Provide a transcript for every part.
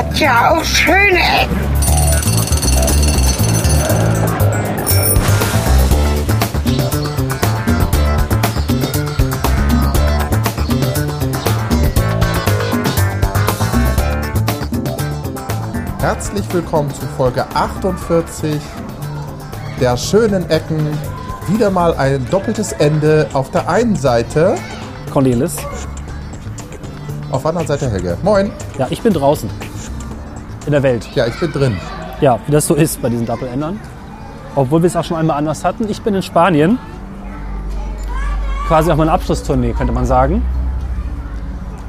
hat ja auch schöne Ecken. Herzlich willkommen zu Folge 48 der schönen Ecken. Wieder mal ein doppeltes Ende. Auf der einen Seite Cornelis. Auf der anderen Seite Helge. Moin. Ja, ich bin draußen. In der Welt. Ja, ich bin drin. Ja, wie das so ist bei diesen Doppelendern. Obwohl wir es auch schon einmal anders hatten. Ich bin in Spanien. Quasi auf meiner Abschlusstournee, könnte man sagen.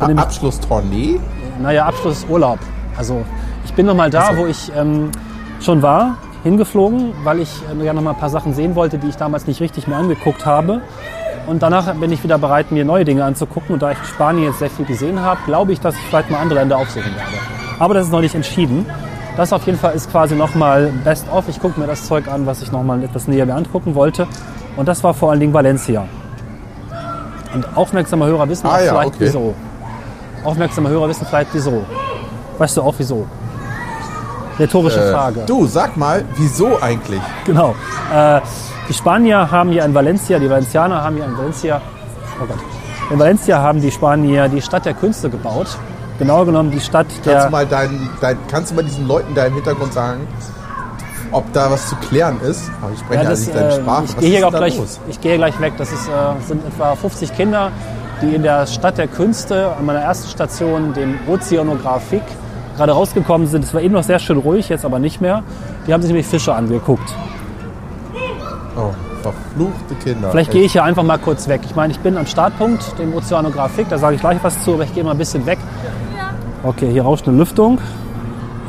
Bin Abschlusstournee? Naja, Abschlussurlaub. Also ich bin noch mal da, wo ich ähm, schon war, hingeflogen, weil ich äh, ja noch mal ein paar Sachen sehen wollte, die ich damals nicht richtig mir angeguckt habe. Und danach bin ich wieder bereit, mir neue Dinge anzugucken. Und da ich in Spanien jetzt sehr viel gesehen habe, glaube ich, dass ich vielleicht mal andere Länder aufsuchen werde. Aber das ist noch nicht entschieden. Das auf jeden Fall ist quasi nochmal Best of. Ich gucke mir das Zeug an, was ich nochmal etwas näher mir angucken wollte. Und das war vor allen Dingen Valencia. Und aufmerksame Hörer wissen Ah auch ja, vielleicht okay. wieso. Aufmerksame Hörer wissen vielleicht wieso. Weißt du auch wieso? Rhetorische Frage. Äh, Du, sag mal, wieso eigentlich? Genau. Äh, die Spanier haben hier in Valencia, die Valencianer haben hier in Valencia, oh Gott, in Valencia haben die Spanier die Stadt der Künste gebaut. Genauer genommen die Stadt Kannst du der. mal dein, dein, kannst du mal diesen Leuten da im Hintergrund sagen, ob da was zu klären ist? Aber ich spreche ja, das, nicht deine äh, Sprache. ich Was gehe hier auch gleich, los? ich gehe gleich weg. Das ist, äh, sind etwa 50 Kinder, die in der Stadt der Künste an meiner ersten Station, dem Ozeanographik, gerade rausgekommen sind. Es war eben noch sehr schön ruhig, jetzt aber nicht mehr. Die haben sich nämlich Fische angeguckt. Oh, verfluchte Kinder. Vielleicht gehe ich hier einfach mal kurz weg. Ich meine, ich bin am Startpunkt, dem Ozeanographik, da sage ich gleich was zu, aber ich gehe mal ein bisschen weg. Okay, hier rauscht eine Lüftung.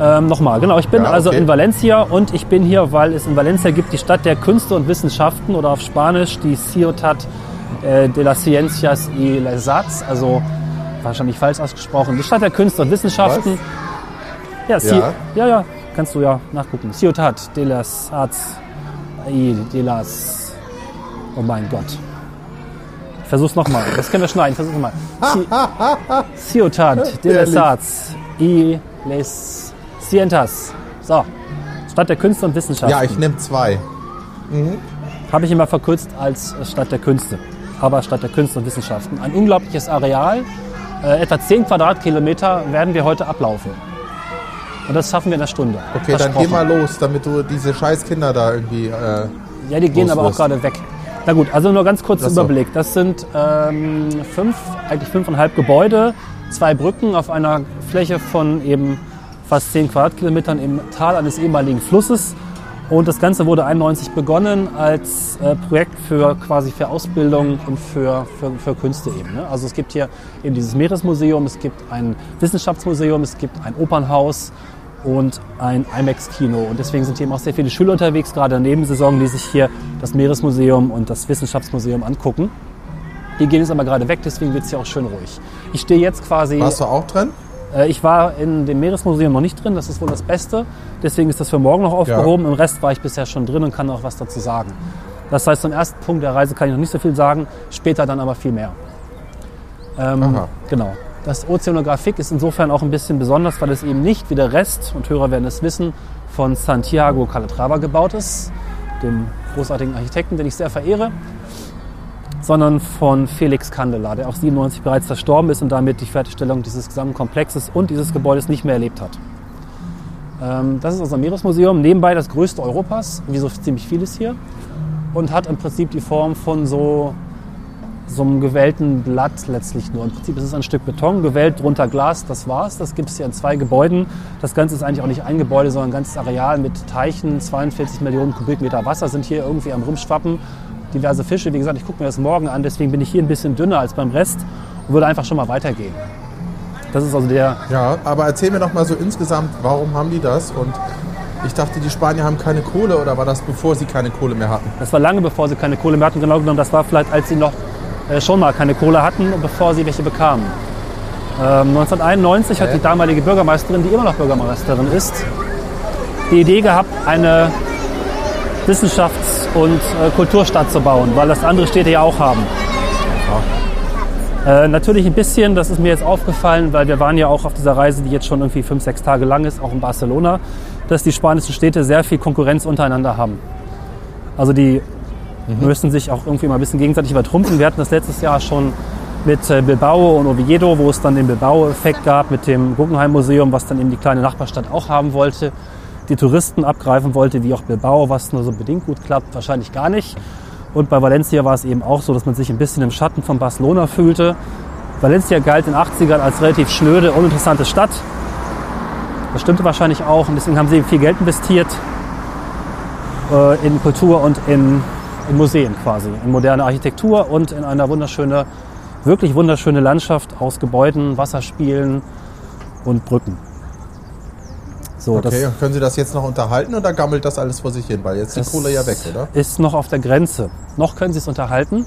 Ähm, Nochmal, genau, ich bin Ja, also okay. in Valencia und ich bin hier, weil es in Valencia gibt die Stadt der Künste und Wissenschaften oder auf Spanisch die Ciutat äh, de las Ciencias y les Arts, also wahrscheinlich falsch ausgesprochen, die Stadt der Künste und Wissenschaften. Ja, Ci- Ja. ja, ja, kannst du ja nachgucken. Ciutat de las Arts y de las Oh mein Gott. Versuch's nochmal. Das können wir schneiden. Versuch's nochmal. Ci- Ciutat de. Arts y les Cientas. So. Stadt der Künste und Wissenschaften. Ja, ich nehme zwei. Habe ich immer verkürzt als äh, Stadt der Künste. Aber Stadt der Künste und Wissenschaften. Ein unglaubliches Areal. Äh, etwa 10 Quadratkilometer werden wir heute ablaufen. Und das schaffen wir in einer Stunde. Okay, dann geh mal los, damit du diese scheiß Kinder da irgendwie. Äh, Ja, die gehen aber auch gerade weg. Na gut, also nur ganz kurz Ach so. Überblick. Das sind ähm, fünf, eigentlich fünfeinhalb Gebäude, zwei Brücken auf einer Fläche von eben fast zehn Quadratkilometern im Tal eines ehemaligen Flusses. Und das Ganze wurde 91 begonnen als äh, Projekt für quasi für Ausbildung und für, für, für Künste eben. Ne? Also es gibt hier eben dieses Meeresmuseum, es gibt ein Wissenschaftsmuseum, es gibt ein Opernhaus und ein IMAX-Kino. Und deswegen sind hier eben auch sehr viele Schüler unterwegs, gerade in der Nebensaison, die sich hier das Meeresmuseum und das Wissenschaftsmuseum angucken. Die gehen jetzt aber gerade weg, deswegen wird es hier auch schön ruhig. Ich stehe jetzt quasi. warst du auch drin? Äh, Ich war in dem Meeresmuseum noch nicht drin, das ist wohl das Beste. Deswegen ist das für morgen noch aufgehoben. Im Rest war ich bisher schon drin und kann auch was dazu sagen. Das heißt, zum ersten Punkt der Reise kann ich noch nicht so viel sagen, später dann aber viel mehr. Ähm, Aha. genau. Das Ozeanographik ist insofern auch ein bisschen besonders, weil es eben nicht wie der Rest, und Hörer werden es wissen, von Santiago Calatrava gebaut ist, dem großartigen Architekten, den ich sehr verehre, sondern von Felix Kandela, der auch 97 bereits verstorben ist und damit die Fertigstellung dieses gesamten Komplexes und dieses Gebäudes nicht mehr erlebt hat. Ähm, das ist unser Meeresmuseum, nebenbei das größte Europas, wie so ziemlich vieles hier, und hat im Prinzip die Form von so, so einem gewellten Blatt letztlich nur. Im Prinzip ist es ein Stück Beton, gewellt, drunter Glas, das war's. Das gibt es hier in zwei Gebäuden. Das Ganze ist eigentlich auch nicht ein Gebäude, sondern ein ganzes Areal mit Teichen. 42 Millionen Kubikmeter Wasser sind hier irgendwie am Rumschwappen. Diverse Fische, wie gesagt, ich gucke mir das morgen an, deswegen bin ich hier ein bisschen dünner als beim Rest und würde einfach schon mal weitergehen. Das ist also der, Ja, aber erzähl mir doch mal so insgesamt, warum haben die das? Und ich dachte, die Spanier haben keine Kohle oder war das bevor sie keine Kohle mehr hatten? Das war lange bevor sie keine Kohle mehr hatten. Genau genommen, das war vielleicht, als sie noch schon mal keine Kohle hatten bevor sie welche bekamen. Ähm, 1991 hat Hä? die damalige Bürgermeisterin, die immer noch Bürgermeisterin ist, die Idee gehabt, eine Wissenschafts- und äh, Kulturstadt zu bauen, weil das andere Städte ja auch haben. Äh, natürlich ein bisschen, das ist mir jetzt aufgefallen, weil wir waren ja auch auf dieser Reise, die jetzt schon irgendwie fünf, sechs Tage lang ist, auch in Barcelona, dass die spanischen Städte sehr viel Konkurrenz untereinander haben. Also die müssen sich auch irgendwie mal ein bisschen gegenseitig übertrumpfen. Wir hatten das letztes Jahr schon mit äh, Bilbao und Oviedo, wo es dann den Bilbao-Effekt gab mit dem Guggenheim-Museum, was dann eben die kleine Nachbarstadt auch haben wollte, die Touristen abgreifen wollte, wie auch Bilbao, was nur so bedingt gut klappt, wahrscheinlich gar nicht. Und bei Valencia war es eben auch so, dass man sich ein bisschen im Schatten von Barcelona fühlte. Valencia galt in den 80ern als relativ schnöde, uninteressante Stadt. Das stimmte wahrscheinlich auch und deswegen haben sie viel Geld investiert äh, in Kultur und in, in Museen quasi, in moderne Architektur und in eine wunderschöne, wirklich wunderschöne Landschaft aus Gebäuden, Wasserspielen und Brücken. So, Okay, und können Sie das jetzt noch unterhalten oder gammelt das alles vor sich hin? Weil jetzt die Das Kohle ja weg, oder? Ist noch auf der Grenze. Noch können sie es unterhalten.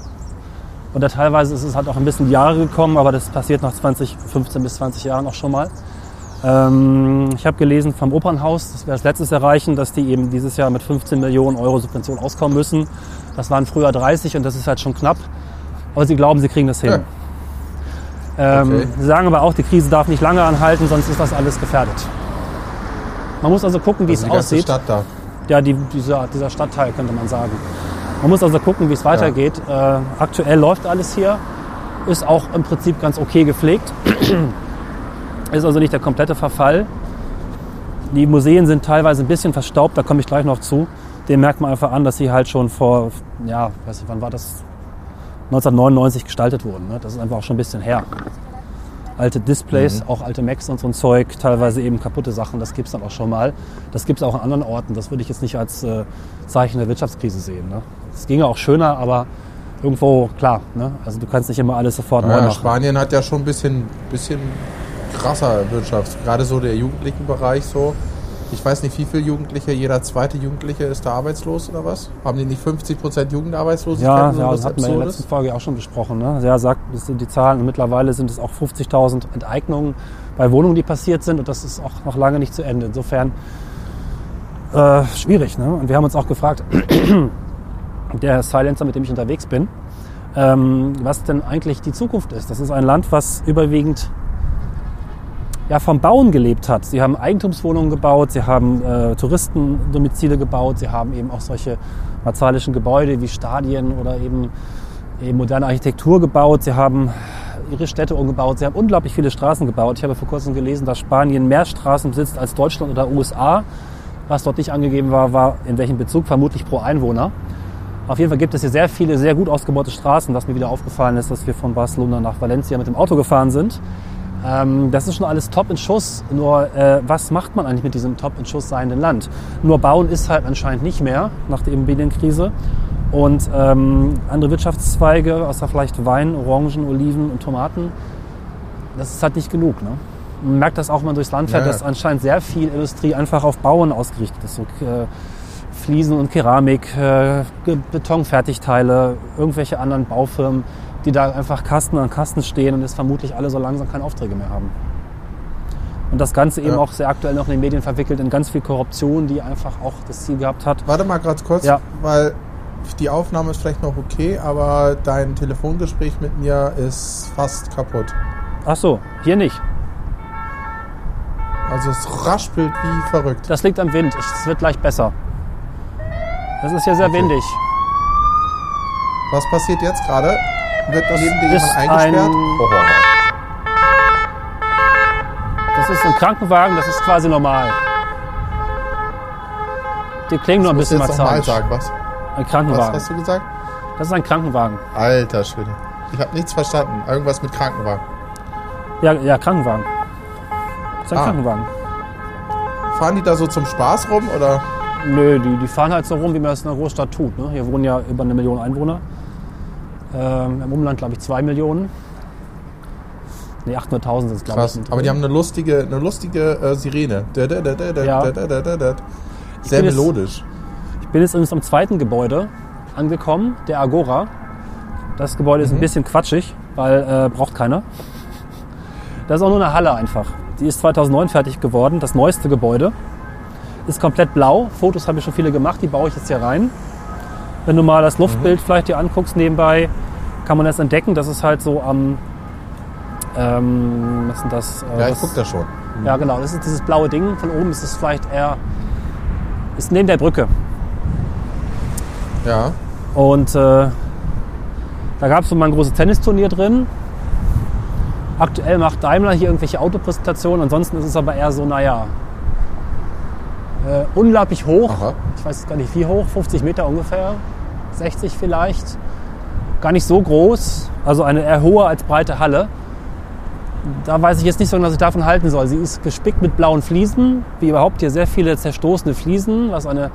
Oder teilweise ist es halt auch ein bisschen Jahre gekommen, aber das passiert nach 20, 15 bis 20 Jahren auch schon mal. Ähm, ich habe gelesen vom Opernhaus, das wir als letztes erreichen, dass die eben dieses Jahr mit 15 Millionen Euro Subvention auskommen müssen. Das waren früher 30 und das ist halt schon knapp. Aber sie glauben, sie kriegen das hin. Ähm, Okay. Sie sagen aber auch, die Krise darf nicht lange anhalten, sonst ist das alles gefährdet. Man muss also gucken, wie Also es die aussieht. Stadt da. Ja, die, dieser, dieser Stadtteil könnte man sagen. Man muss also gucken, wie es weitergeht. Äh, aktuell läuft alles hier, ist auch im Prinzip ganz okay gepflegt. ist also nicht der komplette Verfall. Die Museen sind teilweise ein bisschen verstaubt, da komme ich gleich noch zu. Dem merkt man einfach an, dass sie halt schon vor, ja, weiß nicht, wann war das? 1999 gestaltet wurden. Ne? Das ist einfach auch schon ein bisschen her. Alte Displays, auch alte Macs und so ein Zeug, teilweise eben kaputte Sachen, das gibt es dann auch schon mal. Das gibt es auch an anderen Orten. Das würde ich jetzt nicht als äh, Zeichen der Wirtschaftskrise sehen. Ne? Es ginge auch schöner, aber irgendwo, klar, ne? also du kannst nicht immer alles sofort neu Naja, machen. Spanien hat ja schon ein bisschen, bisschen krasser Wirtschaft. Gerade so der jugendlichen Bereich so. Ich weiß nicht, wie viele Jugendliche, jeder zweite Jugendliche ist da arbeitslos oder was? Haben die nicht 50% Jugendarbeitslosigkeit? Ja, ja, das hatten wir in der letzten Folge auch schon besprochen. Ne? Ja, sagt, das sind die Zahlen und mittlerweile sind es auch 50.000 Enteignungen bei Wohnungen, die passiert sind und das ist auch noch lange nicht zu Ende. Insofern äh, schwierig. Ne? Und wir haben uns auch gefragt, der Silencer, mit dem ich unterwegs bin, ähm, was denn eigentlich die Zukunft ist. Das ist ein Land, was überwiegend ja, vom Bauen gelebt hat. Sie haben Eigentumswohnungen gebaut, sie haben äh, Touristendomizile gebaut, sie haben eben auch solche martialischen Gebäude wie Stadien oder eben, eben moderne Architektur gebaut. Sie haben ihre Städte umgebaut, sie haben unglaublich viele Straßen gebaut. Ich habe vor kurzem gelesen, dass Spanien mehr Straßen besitzt als Deutschland oder USA. Was dort nicht angegeben war, war in welchem Bezug, vermutlich pro Einwohner. Auf jeden Fall gibt es hier sehr viele, sehr gut ausgebaute Straßen, was mir wieder aufgefallen ist, dass wir von Barcelona nach Valencia mit dem Auto gefahren sind. Ähm, das ist schon alles top in Schuss. Nur äh, was macht man eigentlich mit diesem top in Schuss seienden Land? Nur bauen ist halt anscheinend nicht mehr nach der Immobilienkrise. Und ähm, andere Wirtschaftszweige, außer vielleicht Wein, Orangen, Oliven und Tomaten, das ist halt nicht genug. Ne? Man merkt das auch, wenn man durchs Land fährt, Ja. dass anscheinend sehr viel Industrie einfach auf Bauen ausgerichtet ist. So, äh, Fliesen und Keramik, äh, Betonfertigteile, irgendwelche anderen Baufirmen, die da einfach Kasten an Kasten stehen und jetzt vermutlich alle so langsam keine Aufträge mehr haben. Und das Ganze eben Ja. auch sehr aktuell noch in den Medien verwickelt in ganz viel Korruption, die einfach auch das Ziel gehabt hat. Warte mal ganz kurz, Ja. weil die Aufnahme ist vielleicht noch okay, aber dein Telefongespräch mit mir ist fast kaputt. Ach so, hier nicht. Also es raspelt wie verrückt. Das liegt am Wind. Es wird gleich besser. Es ist hier sehr Okay. windig. Was passiert jetzt gerade? Wird Das neben dir jemand eingesperrt? ein- Das ist ein Krankenwagen, das ist quasi normal. Die klingen nur ein bisschen jetzt martialisch. sagen, was? Ein Was Krankenwagen. hast du gesagt? Das ist ein Krankenwagen. Alter Schwede. Ich habe nichts verstanden. Irgendwas mit Krankenwagen. Ja, ja Krankenwagen. Das ist ein Ah. Krankenwagen. Fahren die da so zum Spaß rum oder? Nö, die, die fahren halt so rum, wie man es in einer Großstadt tut. Ne? Hier wohnen ja über eine Million Einwohner. Ähm, Im Umland, glaube ich, zwei Millionen. Nee, 800.000 sind es, glaube ich. Aber die haben eine lustige, eine lustige äh, Sirene. Da, da, da, Ja. Sehr jetzt- melodisch. Ich bin jetzt übrigens am zweiten Gebäude angekommen, der Agora. Das Gebäude ist ein bisschen quatschig, weil äh, braucht keiner. Das ist auch nur eine Halle einfach. Die ist 2009 fertig geworden, das neueste Gebäude. Ist komplett blau. Fotos habe ich schon viele gemacht, die baue ich jetzt hier rein. Wenn du mal das Luftbild vielleicht dir anguckst nebenbei, kann man das entdecken. Das ist halt so am ähm, was ist denn das? Äh, Ja, ich das- guck da schon. Ja, genau. Das ist dieses blaue Ding. Von oben ist es vielleicht eher. Ist neben der Brücke. Ja. Und äh, da gab es so mal ein großes Tennisturnier drin. Aktuell macht Daimler hier irgendwelche Autopräsentationen. Ansonsten ist es aber eher so, naja, äh, unglaublich hoch. Aha. Ich weiß gar nicht wie hoch, 50 Meter ungefähr, 60 vielleicht. Gar nicht so groß, also eine eher hohe als breite Halle. Da weiß ich jetzt nicht so, was ich davon halten soll. Sie ist gespickt mit blauen Fliesen, wie überhaupt hier sehr viele zerstoßene Fliesen, was eine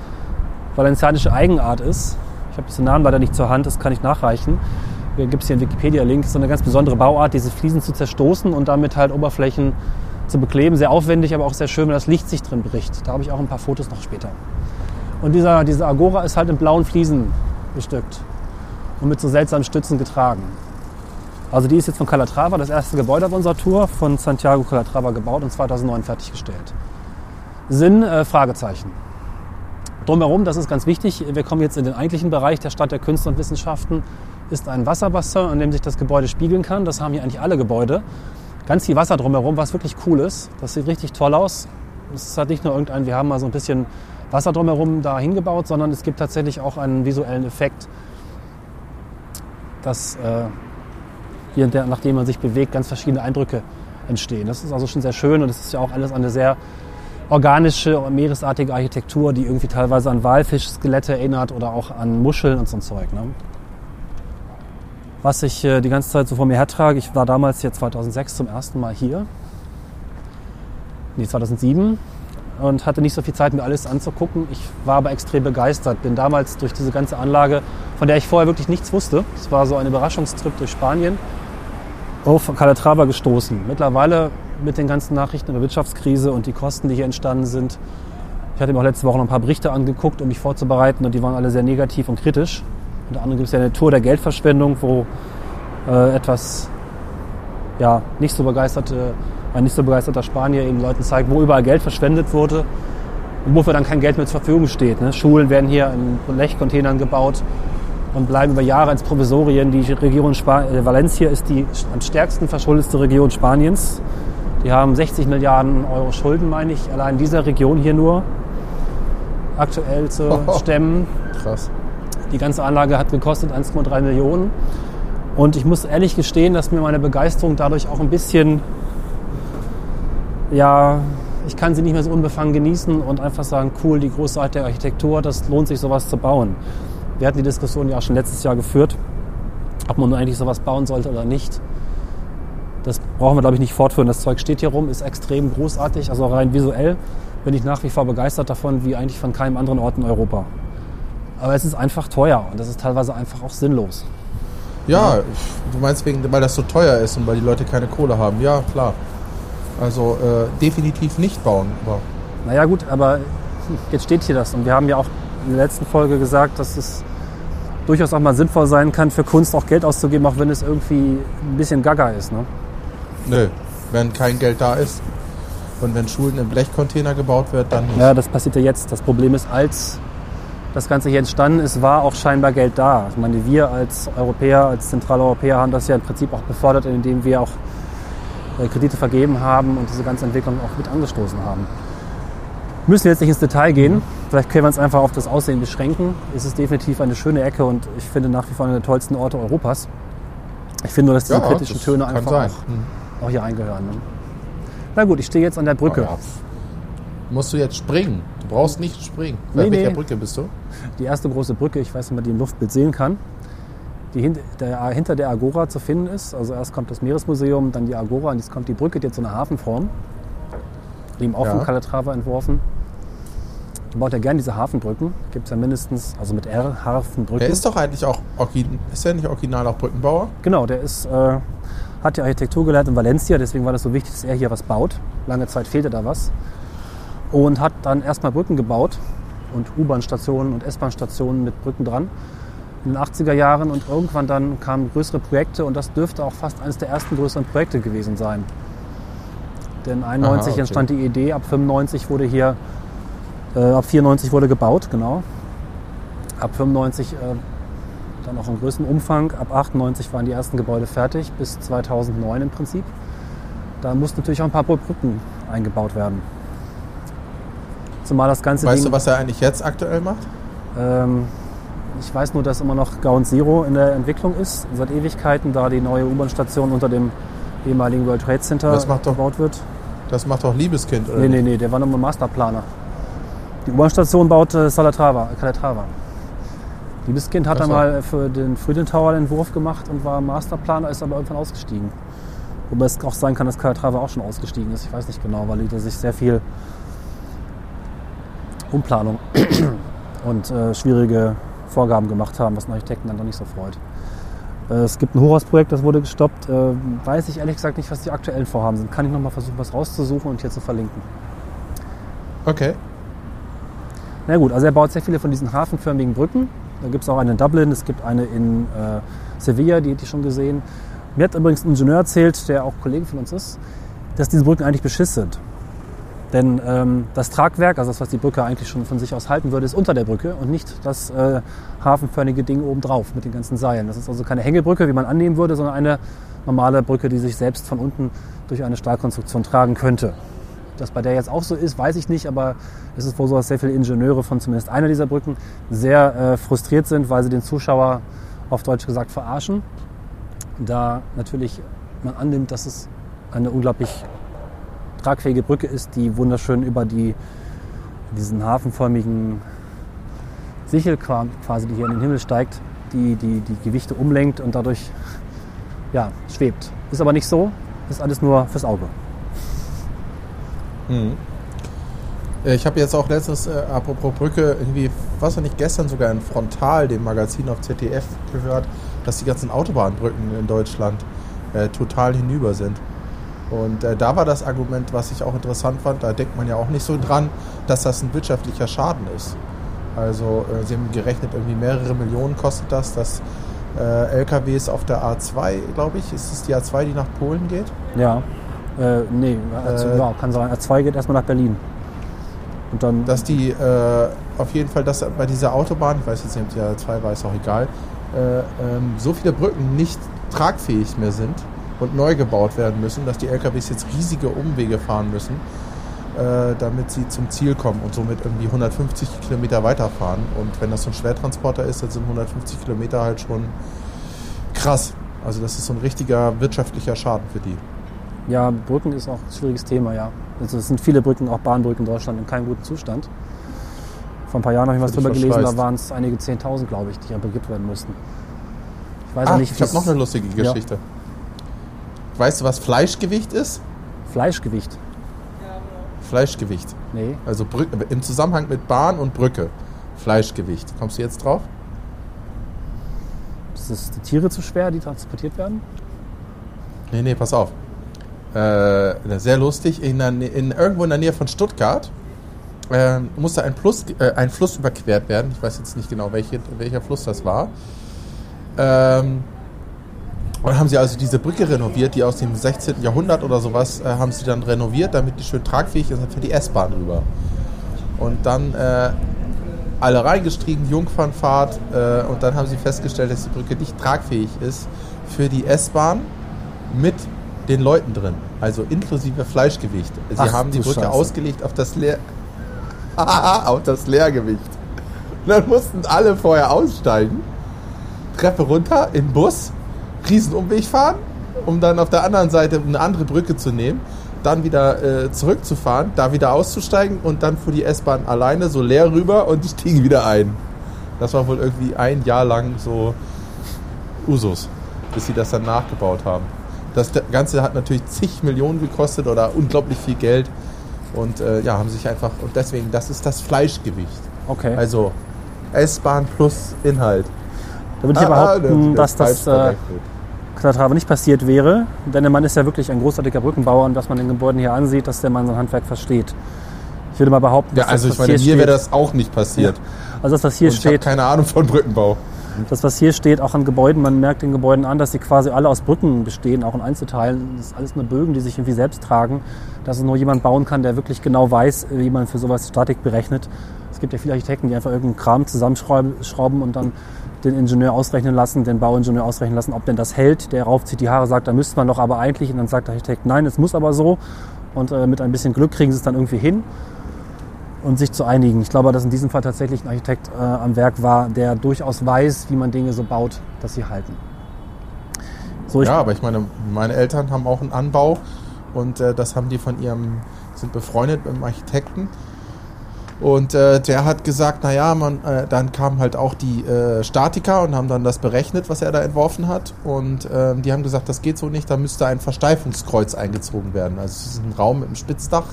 valencianische Eigenart ist. Ich habe den Namen leider nicht zur Hand, das kann ich nachreichen. Hier gibt es hier einen Wikipedia-Link. so eine ganz besondere Bauart, diese Fliesen zu zerstoßen und damit halt Oberflächen zu bekleben. Sehr aufwendig, aber auch sehr schön, wenn das Licht sich drin bricht. Da habe ich auch ein paar Fotos noch später. Und dieser, diese Agora ist halt in blauen Fliesen bestückt und mit so seltsamen Stützen getragen. Also die ist jetzt von Calatrava, das erste Gebäude auf unserer Tour, von Santiago Calatrava gebaut und 2009 fertiggestellt. Sinn, äh, Fragezeichen. Drumherum, das ist ganz wichtig, wir kommen jetzt in den eigentlichen Bereich der Stadt der Künste und Wissenschaften, ist ein Wasserbassin, an dem sich das Gebäude spiegeln kann. Das haben hier eigentlich alle Gebäude. Ganz viel Wasser drumherum, was wirklich cool ist. Das sieht richtig toll aus. Es halt nicht nur irgendein, wir haben mal so ein bisschen Wasser drumherum da hingebaut, sondern es gibt tatsächlich auch einen visuellen Effekt, dass äh, hier, der, nachdem man sich bewegt, ganz verschiedene Eindrücke entstehen. Das ist also schon sehr schön und es ist ja auch alles eine sehr organische, meeresartige Architektur, die irgendwie teilweise an Walfischskelette erinnert oder auch an Muscheln und so ein Zeug. Ne? Was ich äh, die ganze Zeit so vor mir hertrage, ich war damals hier 2006 zum ersten Mal hier. Nee, 2007 und hatte nicht so viel Zeit, mir alles anzugucken. Ich war aber extrem begeistert. Bin damals durch diese ganze Anlage, von der ich vorher wirklich nichts wusste, es war so ein Überraschungstrip durch Spanien, auf Calatrava gestoßen. Mittlerweile mit den ganzen Nachrichten über Wirtschaftskrise und die Kosten, die hier entstanden sind. Ich hatte mir auch letzte Woche noch ein paar Berichte angeguckt, um mich vorzubereiten und die waren alle sehr negativ und kritisch. Unter anderem gibt es ja eine Tour der Geldverschwendung, wo äh, etwas ja, nicht so begeisterte, ein nicht so begeisterter Spanier eben Leuten zeigt, wo überall Geld verschwendet wurde und wofür dann kein Geld mehr zur Verfügung steht. Ne? Schulen werden hier in Blechcontainern gebaut und bleiben über Jahre als Provisorien. Die Region Spa äh, Valencia ist die am stärksten verschuldete Region Spaniens. Die haben 60 Milliarden Euro Schulden, meine ich, allein in dieser Region hier nur aktuell zu stemmen. Krass. Die ganze Anlage hat gekostet 1,3 Millionen. Und ich muss ehrlich gestehen, dass mir meine Begeisterung dadurch auch ein bisschen, ja, ich kann sie nicht mehr so unbefangen genießen und einfach sagen, cool, die großartige Architektur, das lohnt sich, sowas zu bauen. Wir hatten die Diskussion ja auch schon letztes Jahr geführt, ob man nun eigentlich sowas bauen sollte oder nicht. Das brauchen wir, glaube ich, nicht fortführen. Das Zeug steht hier rum, ist extrem großartig. Also rein visuell bin ich nach wie vor begeistert davon, wie eigentlich von keinem anderen Ort in Europa. Aber es ist einfach teuer und das ist teilweise einfach auch sinnlos. Ja, du meinst wegen, weil das so teuer ist und weil die Leute keine Kohle haben. Ja, klar. Also äh, definitiv nicht bauen. Aber Naja gut, aber jetzt steht hier das. Und wir haben ja auch in der letzten Folge gesagt, dass es durchaus auch mal sinnvoll sein kann, für Kunst auch Geld auszugeben, auch wenn es irgendwie ein bisschen gaga ist. Ne? nö, wenn kein Geld da ist und wenn Schulen in Blechcontainer gebaut wird, dann. Ja, das passiert ja jetzt. Das Problem ist, als das Ganze hier entstanden ist, war auch scheinbar Geld da. Ich meine, wir als Europäer, als Zentraleuropäer haben das ja im Prinzip auch befördert, indem wir auch Kredite vergeben haben und diese ganze Entwicklung auch mit angestoßen haben. Müssen wir jetzt nicht ins Detail gehen. Vielleicht können wir uns einfach auf das Aussehen beschränken. Es ist definitiv eine schöne Ecke und ich finde nach wie vor einer der tollsten Orte Europas. Ich finde nur, dass diese Ja, kritischen das Töne einfach auch, auch hier eingehören. Ne? Na gut, ich stehe jetzt an der Brücke. Ja. Musst du jetzt springen? Du brauchst nicht springen. Nee, Bei welcher nee. Brücke bist du? Die erste große Brücke, ich weiß nicht, ob man die im Luftbild sehen kann, die der, hinter der Agora zu finden ist. Also erst kommt das Meeresmuseum, dann die Agora und jetzt kommt die Brücke, die hat so eine Hafenform. Die eben auch Ja. von Calatrava entworfen. Man baut ja gerne diese Hafenbrücken. Gibt es ja mindestens, also mit R, Hafenbrücken. Der ist doch eigentlich auch, ist der nicht original auch Brückenbauer? Genau, der ist, äh, hat die Architektur gelernt in Valencia, deswegen war das so wichtig, dass er hier was baut. Lange Zeit fehlte da was. Und hat dann erstmal Brücken gebaut und U-Bahn-Stationen und S-Bahn-Stationen mit Brücken dran in den 80er Jahren und irgendwann dann kamen größere Projekte und das dürfte auch fast eines der ersten größeren Projekte gewesen sein. Denn 91 Aha, okay. entstand die Idee, ab 95 wurde hier, äh, ab 94 wurde gebaut, genau. Ab 95 äh, dann auch in größerem Umfang. Ab 98 waren die ersten Gebäude fertig, bis 2009 im Prinzip. Da muss natürlich auch ein paar Brücken eingebaut werden. Zumal das ganze Weißt Ding, du, was er eigentlich jetzt aktuell macht? ähm, ich weiß nur, dass immer noch Ground Zero in der Entwicklung ist, seit Ewigkeiten, da die neue U-Bahn-Station unter dem ehemaligen World Trade Center Das macht doch- gebaut wird. Das macht doch Liebeskind, oder? Nee, nee, nee, der war nochmal Masterplaner. Die U-Bahn-Station baute Salatrava, Calatrava. Liebeskind hat so. mal für den Frühling Tower den Entwurf gemacht und war Masterplaner, ist aber irgendwann ausgestiegen. Wobei es auch sein kann, dass Calatrava auch schon ausgestiegen ist. Ich weiß nicht genau, weil da sich sehr viel Umplanung und äh, schwierige Vorgaben gemacht haben, was den Architekten dann doch nicht so freut. Äh, es gibt ein Hochhausprojekt, das wurde gestoppt. Äh, weiß ich ehrlich gesagt nicht, was die aktuellen Vorhaben sind. Kann ich nochmal versuchen, was rauszusuchen und hier zu verlinken. Okay. Na gut, also er baut sehr viele von diesen hafenförmigen Brücken. Da gibt es auch eine in Dublin, es gibt eine in äh, Sevilla, die hätte ich schon gesehen. Mir hat übrigens ein Ingenieur erzählt, der auch Kollege von uns ist, dass diese Brücken eigentlich Beschiss sind. Denn ähm, das Tragwerk, also das, was die Brücke eigentlich schon von sich aus halten würde, ist unter der Brücke und nicht das äh, hafenförmige Ding obendrauf mit den ganzen Seilen. Das ist also keine Hängebrücke, wie man annehmen würde, sondern eine normale Brücke, die sich selbst von unten durch eine Stahlkonstruktion tragen könnte. Das bei der jetzt auch so ist, weiß ich nicht, aber es ist wohl so, dass sehr viele Ingenieure von zumindest einer dieser Brücken sehr äh, frustriert sind, weil sie den Zuschauer auf Deutsch gesagt verarschen. Da natürlich man annimmt, dass es eine unglaublich tragfähige Brücke ist, die wunderschön über die, diesen hafenförmigen Sichel qua- quasi, die hier in den Himmel steigt, die, die die Gewichte umlenkt und dadurch ja, schwebt. Ist aber nicht so, ist alles nur fürs Auge. Mhm. Äh, Ich habe jetzt auch letztens, äh, apropos Brücke, irgendwie, was war nicht gestern sogar in Frontal, dem Magazin auf ZDF, gehört, dass die ganzen Autobahnbrücken in Deutschland äh, total hinüber sind. Und äh, da war das Argument, was ich auch interessant fand, da denkt man ja auch nicht so dran, dass das ein wirtschaftlicher Schaden ist. Also äh, sie haben gerechnet, irgendwie mehrere Millionen kostet das, dass äh, LKWs auf der A2, glaube ich, ist es die A2, die nach Polen geht? Ja, äh, nee, also, Äh, ja, kann sein. R2 geht erstmal nach Berlin. Und dann, dass die äh, auf jeden Fall, dass bei dieser Autobahn, ich weiß jetzt nicht, ob die A2 war, ist auch egal, äh, ähm, so viele Brücken nicht tragfähig mehr sind und neu gebaut werden müssen, dass die LKWs jetzt riesige Umwege fahren müssen, äh, damit sie zum Ziel kommen und somit irgendwie 150 Kilometer weiterfahren. Und wenn das so ein Schwertransporter ist, dann sind 150 Kilometer halt schon krass. Also das ist so ein richtiger wirtschaftlicher Schaden für die. ja, Brücken ist auch ein schwieriges Thema, ja. Also es sind viele Brücken, auch Bahnbrücken in Deutschland in keinem guten Zustand. Vor ein paar Jahren habe ich was drüber gelesen, da waren es einige 10.000, glaube ich, die repariert werden mussten. Ich weiß auch nicht, ich habe noch eine lustige Geschichte. Weißt du, was Fleischgewicht ist? Fleischgewicht. Fleischgewicht. Nee, Also Brück, im Zusammenhang mit Bahn und Brücke. Fleischgewicht. Kommst du jetzt drauf? ist es die Tiere zu schwer, die transportiert werden? Nee, nee, pass auf. Äh, sehr lustig. In, in, irgendwo in der Nähe von Stuttgart äh, musste ein, Plus, äh, ein Fluss überquert werden. Ich weiß jetzt nicht genau, welche, welcher Fluss das war. Ähm, und dann haben sie also diese Brücke renoviert, die aus dem 16. Jahrhundert oder sowas, äh, haben sie dann renoviert, damit die schön tragfähig ist für die S-Bahn rüber. Und dann äh, alle reingestiegen, Jungfernfahrt, äh, und dann haben sie festgestellt, dass die Brücke nicht tragfähig ist für die S-Bahn mit den Leuten drin, also inklusive Fleischgewicht. Sie Ach, haben die Brücke Scheiße. ausgelegt auf das Leer auf das Leergewicht. Und dann mussten alle vorher aussteigen, Treppe runter, in den Bus, Riesenumweg fahren, um dann auf der anderen Seite eine andere Brücke zu nehmen, dann wieder äh, zurückzufahren, da wieder auszusteigen und dann fuhr die S-Bahn alleine so leer rüber und die stiegen wieder ein. Das war wohl irgendwie ein Jahr lang so Usus, bis sie das dann nachgebaut haben. Das Ganze hat natürlich zig Millionen gekostet oder unglaublich viel Geld und äh, ja, haben sich einfach, und deswegen, das ist das Fleischgewicht. Okay. Also S-Bahn plus Inhalt. da würde ich Ah, behaupten, der- dass das falsch äh. Calatrava nicht passiert wäre. Denn der Mann ist ja wirklich ein großartiger Brückenbauer und was man den Gebäuden hier ansieht, dass der Mann sein Handwerk versteht. Ich würde mal behaupten, Ja, dass also das, ich was meine, hier mir wäre steht, das auch nicht passiert. also das, was hier Und ich habe steht, keine Ahnung von Brückenbau. das, was hier steht, auch an Gebäuden, man merkt den Gebäuden an, dass sie quasi alle aus Brücken bestehen, auch in Einzelteilen. Das ist alles nur Bögen, die sich irgendwie selbst tragen. Dass es nur jemand bauen kann, der wirklich genau weiß, wie man für sowas Statik berechnet. Es gibt ja viele Architekten, die einfach irgendeinen Kram zusammenschrauben schrauben und dann den Ingenieur ausrechnen lassen, den Bauingenieur ausrechnen lassen, ob denn das hält. Der raufzieht die Haare, sagt, da müsste man doch aber eigentlich. Und dann sagt der Architekt, nein, es muss aber so. Und äh, mit ein bisschen Glück kriegen sie es dann irgendwie hin und sich zu einigen. Ich glaube, dass in diesem Fall tatsächlich ein Architekt äh, am Werk war, der durchaus weiß, wie man Dinge so baut, dass sie halten. So, ja, aber ich meine, meine Eltern haben auch einen Anbau und äh, das haben die von ihrem, sind befreundet mit einem Architekten. Und äh, der hat gesagt, naja, man, äh, dann kamen halt auch die äh, Statiker und haben dann das berechnet, was er da entworfen hat. Und äh, die haben gesagt, das geht so nicht, da müsste ein Versteifungskreuz eingezogen werden. Also es ist ein Raum mit einem Spitzdach.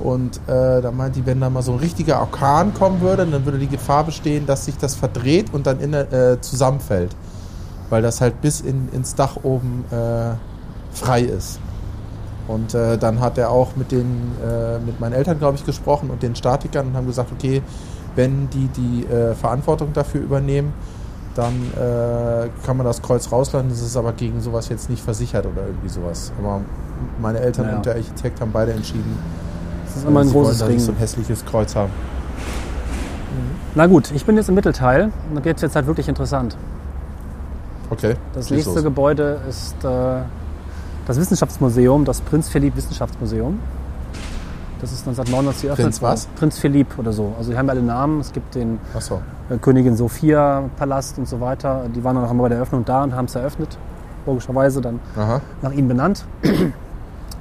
Und äh, da meint die, wenn da mal so ein richtiger Orkan kommen würde, dann würde die Gefahr bestehen, dass sich das verdreht und dann in, äh, zusammenfällt. Weil das halt bis in, ins Dach oben äh, frei ist. Und äh, dann hat er auch mit, den, äh, mit meinen Eltern, glaube ich, gesprochen und den Statikern und haben gesagt, okay, wenn die die äh, Verantwortung dafür übernehmen, dann äh, kann man das Kreuz rauslassen. Das ist aber gegen sowas jetzt nicht versichert oder irgendwie sowas. Aber meine Eltern Ja. und der Architekt haben beide entschieden, Das ist immer ein sie wollen großes da nicht so ein hässliches Kreuz haben. Na gut, ich bin jetzt im Mittelteil. Und da geht es jetzt halt wirklich interessant. Okay. Das nächste los. Gebäude ist äh, das Wissenschaftsmuseum, das Prinz Philipp Wissenschaftsmuseum. Das ist 1999 eröffnet Prinz was? Prinz Philipp oder so. Also die haben alle Namen. Es gibt den Achso. äh, Königin Sophia Palast und so weiter. Die waren dann auch immer bei der Eröffnung da und haben es eröffnet. Logischerweise dann Aha. nach ihnen benannt.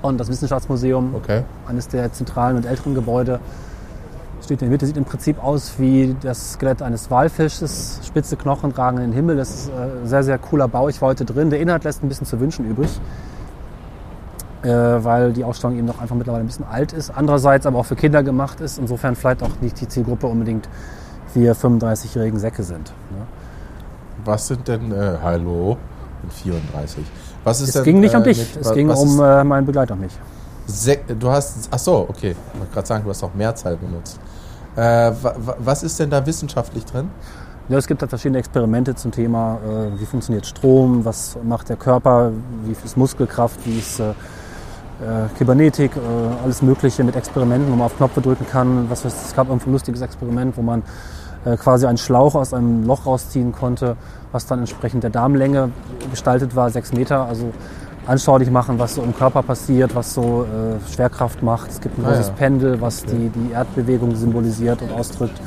Und das Wissenschaftsmuseum, Okay. eines der zentralen und älteren Gebäude, steht in der Mitte, sieht im Prinzip aus wie das Skelett eines Walfisches, spitze Knochen ragen in den Himmel. Das ist äh, ein sehr, sehr cooler Bau. Ich war heute drin. Der Inhalt lässt ein bisschen zu wünschen übrig, äh, weil die Ausstellung eben noch einfach mittlerweile ein bisschen alt ist. Andererseits aber auch für Kinder gemacht ist. Insofern vielleicht auch nicht die Zielgruppe unbedingt wir 35-jährigen Säcke sind. Ne? Was sind denn, äh, hallo, bin 34. Was ist Es denn, ging nicht um äh, dich, mit- es wa- ging was um äh, meinen Begleiter und mich. Sek du hast, ach so, okay. Ich wollte gerade sagen, du hast auch Mehrzahl benutzt. Äh, wa wa was ist denn da wissenschaftlich drin? Ja, es gibt halt verschiedene Experimente zum Thema, äh, wie funktioniert Strom, was macht der Körper, wie ist Muskelkraft, wie ist äh, Kybernetik, äh, alles Mögliche mit Experimenten, wo man auf Knöpfe drücken kann. Was weiß, es gab ein lustiges Experiment, wo man äh, quasi einen Schlauch aus einem Loch rausziehen konnte, was dann entsprechend der Darmlänge gestaltet war, sechs Meter. Also anschaulich machen, was so im Körper passiert, was so äh, Schwerkraft macht. Es gibt ein Ah, großes ja. Pendel, was die, die Erdbewegung symbolisiert und ausdrückt.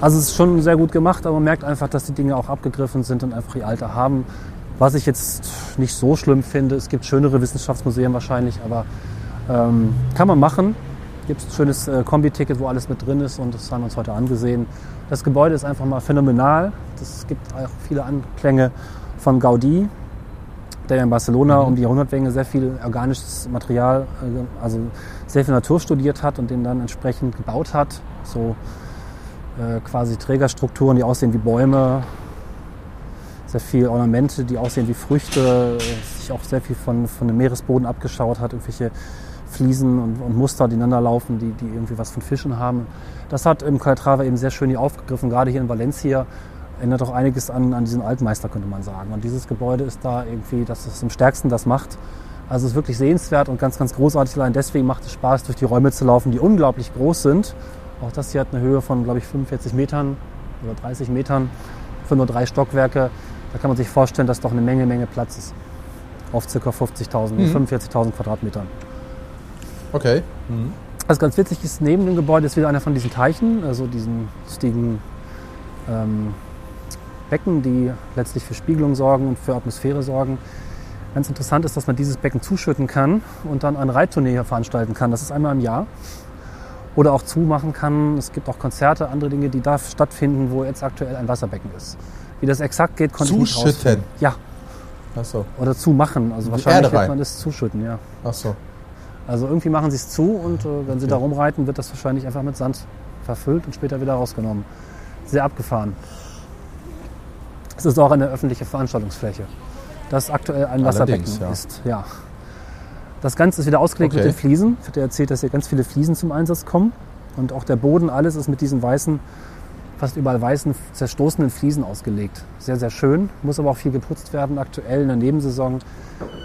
Also es ist schon sehr gut gemacht, aber man merkt einfach, dass die Dinge auch abgegriffen sind und einfach ihr Alter haben. Was ich jetzt nicht so schlimm finde, es gibt schönere Wissenschaftsmuseen wahrscheinlich, aber ähm, kann man machen. Gibt ein schönes äh, Kombi-Ticket, wo alles mit drin ist und das haben wir uns heute angesehen. Das Gebäude ist einfach mal phänomenal. Es gibt auch viele Anklänge von Gaudi, der ja in Barcelona um die Jahrhundertwende sehr viel organisches Material, äh, also sehr viel Natur studiert hat und den dann entsprechend gebaut hat. So äh, quasi Trägerstrukturen, die aussehen wie Bäume, sehr viel Ornamente, die aussehen wie Früchte, sich auch sehr viel von, von dem Meeresboden abgeschaut hat, irgendwelche Fliesen und, und Muster, die ineinander laufen, die, die irgendwie was von Fischen haben. Das hat im Calatrava eben sehr schön hier aufgegriffen, gerade hier in Valencia. Erinnert auch einiges an, an diesen Altmeister, könnte man sagen. Und dieses Gebäude ist da irgendwie, das ist am stärksten das macht. Also es ist wirklich sehenswert und ganz, ganz großartig. Allein deswegen macht es Spaß, durch die Räume zu laufen, die unglaublich groß sind. Auch das hier hat eine Höhe von, glaube ich, 45 Metern oder 30 Metern für nur drei Stockwerke. Da kann man sich vorstellen, dass doch eine Menge, Menge Platz ist. Auf ca. 50.000, Mhm. 45.000 Quadratmetern. Okay. Was ganz witzig ist, neben dem Gebäude ist wieder einer von diesen Teichen, also diesen lustigen ähm, Becken, die letztlich für Spiegelung sorgen und für Atmosphäre sorgen. Ganz interessant ist, dass man dieses Becken zuschütten kann und dann ein Reitturnier hier veranstalten kann. Das ist einmal im Jahr. Oder auch zumachen kann. Es gibt auch Konzerte, andere Dinge, die da stattfinden, wo jetzt aktuell ein Wasserbecken ist. Wie das exakt geht, konnte ich nicht Zuschütten? Ja, Achso. oder zumachen. Also wahrscheinlich wird man das zuschütten, ja. Achso. Also irgendwie machen sie es zu und äh, wenn sie da rumreiten, wird das wahrscheinlich einfach mit Sand verfüllt und später wieder rausgenommen. Sehr abgefahren. Es ist auch eine öffentliche Veranstaltungsfläche, das aktuell ein Wasserbecken ja. ist. Ja. Das Ganze ist wieder ausgelegt Okay. mit den Fliesen. Ich hatte erzählt, dass hier ganz viele Fliesen zum Einsatz kommen. Und auch der Boden, alles ist mit diesen weißen, fast überall weißen, zerstoßenen Fliesen ausgelegt. Sehr, sehr schön. Muss aber auch viel geputzt werden. Aktuell in der Nebensaison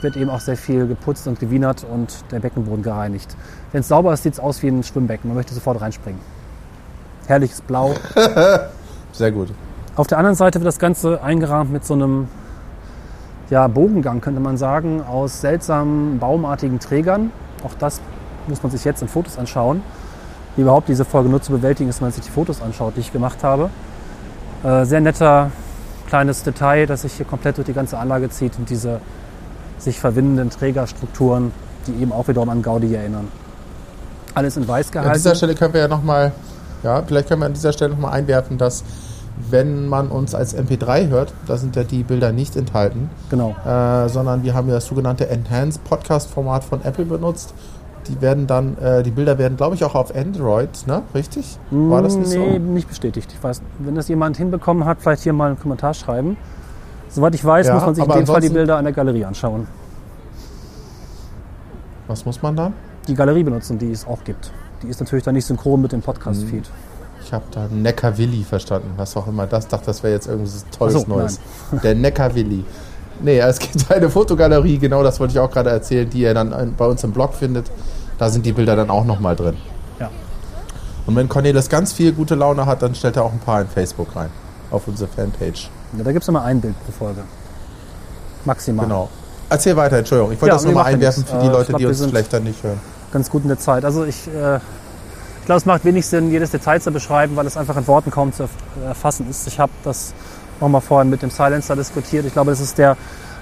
wird eben auch sehr viel geputzt und gewienert und der Beckenboden gereinigt. Wenn es sauber ist, sieht es aus wie ein Schwimmbecken. Man möchte sofort reinspringen. Herrliches Blau. Sehr gut. Auf der anderen Seite wird das Ganze eingerahmt mit so einem ja, Bogengang, könnte man sagen, aus seltsamen baumartigen Trägern. Auch das muss man sich jetzt in Fotos anschauen. Wie überhaupt diese Folge nur zu bewältigen ist, wenn man sich die Fotos anschaut, die ich gemacht habe. Äh, sehr netter kleines Detail, das sich hier komplett durch die ganze Anlage zieht und diese sich verwindenden Trägerstrukturen, die eben auch wiederum an Gaudi erinnern. Alles in weiß gehalten. An dieser Stelle können wir ja nochmal, ja, vielleicht können wir an dieser Stelle nochmal einwerfen, dass wenn man uns als MP3 hört, da sind ja die Bilder nicht enthalten, Genau. äh, sondern wir haben ja das sogenannte Enhanced Podcast Format von Apple benutzt. Die werden dann, äh, die Bilder werden, glaube ich, auch auf Android, ne? Richtig? War das nicht nee, so? nicht bestätigt. Ich weiß, wenn das jemand hinbekommen hat, vielleicht hier mal einen Kommentar schreiben. Soweit ich weiß, Ja, muss man sich in dem Fall die Bilder an der Galerie anschauen. Was muss man dann? Die Galerie benutzen, die es auch gibt. Die ist natürlich dann nicht synchron mit dem Podcast-Feed. Ich habe da Neckarwilli verstanden, was auch immer das. dachte, das wäre jetzt irgendwas Tolles so, Neues. Der Neckarwilli. Nee, es gibt eine Fotogalerie, genau das wollte ich auch gerade erzählen, die ihr dann bei uns im Blog findet. Da sind die Bilder dann auch nochmal drin. Ja. Und wenn Cornelis ganz viel gute Laune hat, dann stellt er auch ein paar in Facebook rein. Auf unsere Fanpage. Ja, da gibt es immer ein Bild pro Folge. Maximal. Genau. Erzähl weiter, Entschuldigung. Ich wollte Ja, das macht ja einwerfen nichts. für die Äh, Leute, glaub, die uns vielleicht dann nicht hören. Ganz gut in der Zeit. Also ich, äh, ich glaube, es macht wenig Sinn, jedes Detail zu beschreiben, weil es einfach in Worten kaum zu erf- erfassen ist. Ich habe das nochmal vorhin mit dem Silencer diskutiert. Ich glaube, das ist der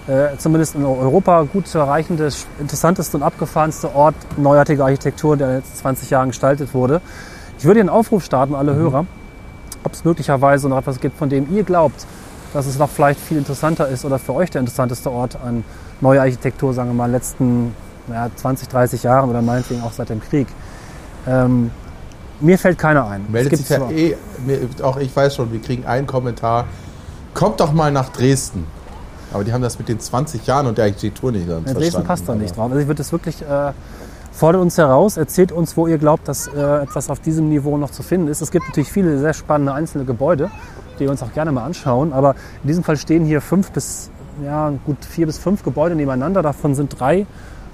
äh, zumindest in Europa gut zu erreichende, interessanteste und abgefahrenste Ort neuartiger Architektur, der in den letzten 20 Jahren gestaltet wurde. Ich würde einen Aufruf starten, alle Hörer, ob es möglicherweise noch etwas gibt, von dem ihr glaubt, dass es noch vielleicht viel interessanter ist oder für euch der interessanteste Ort an neuer Architektur, sagen wir mal, in den letzten ja, 20, 30 Jahren oder meinetwegen auch seit dem Krieg. Ähm, mir fällt keiner ein. Es Meldet gibt sich ja eh, mir, auch ich weiß schon, wir kriegen einen Kommentar. Kommt doch mal nach Dresden. Aber die haben das mit den 20 Jahren und der Architektur nicht Dresden verstanden. passt da nicht drauf. Also ich würde das wirklich, äh, fordert uns heraus, erzählt uns, wo ihr glaubt, dass äh, etwas auf diesem Niveau noch zu finden ist. Es gibt natürlich viele sehr spannende einzelne Gebäude, die wir uns auch gerne mal anschauen. Aber in diesem Fall stehen hier fünf bis, ja, gut vier bis fünf Gebäude nebeneinander. Davon sind drei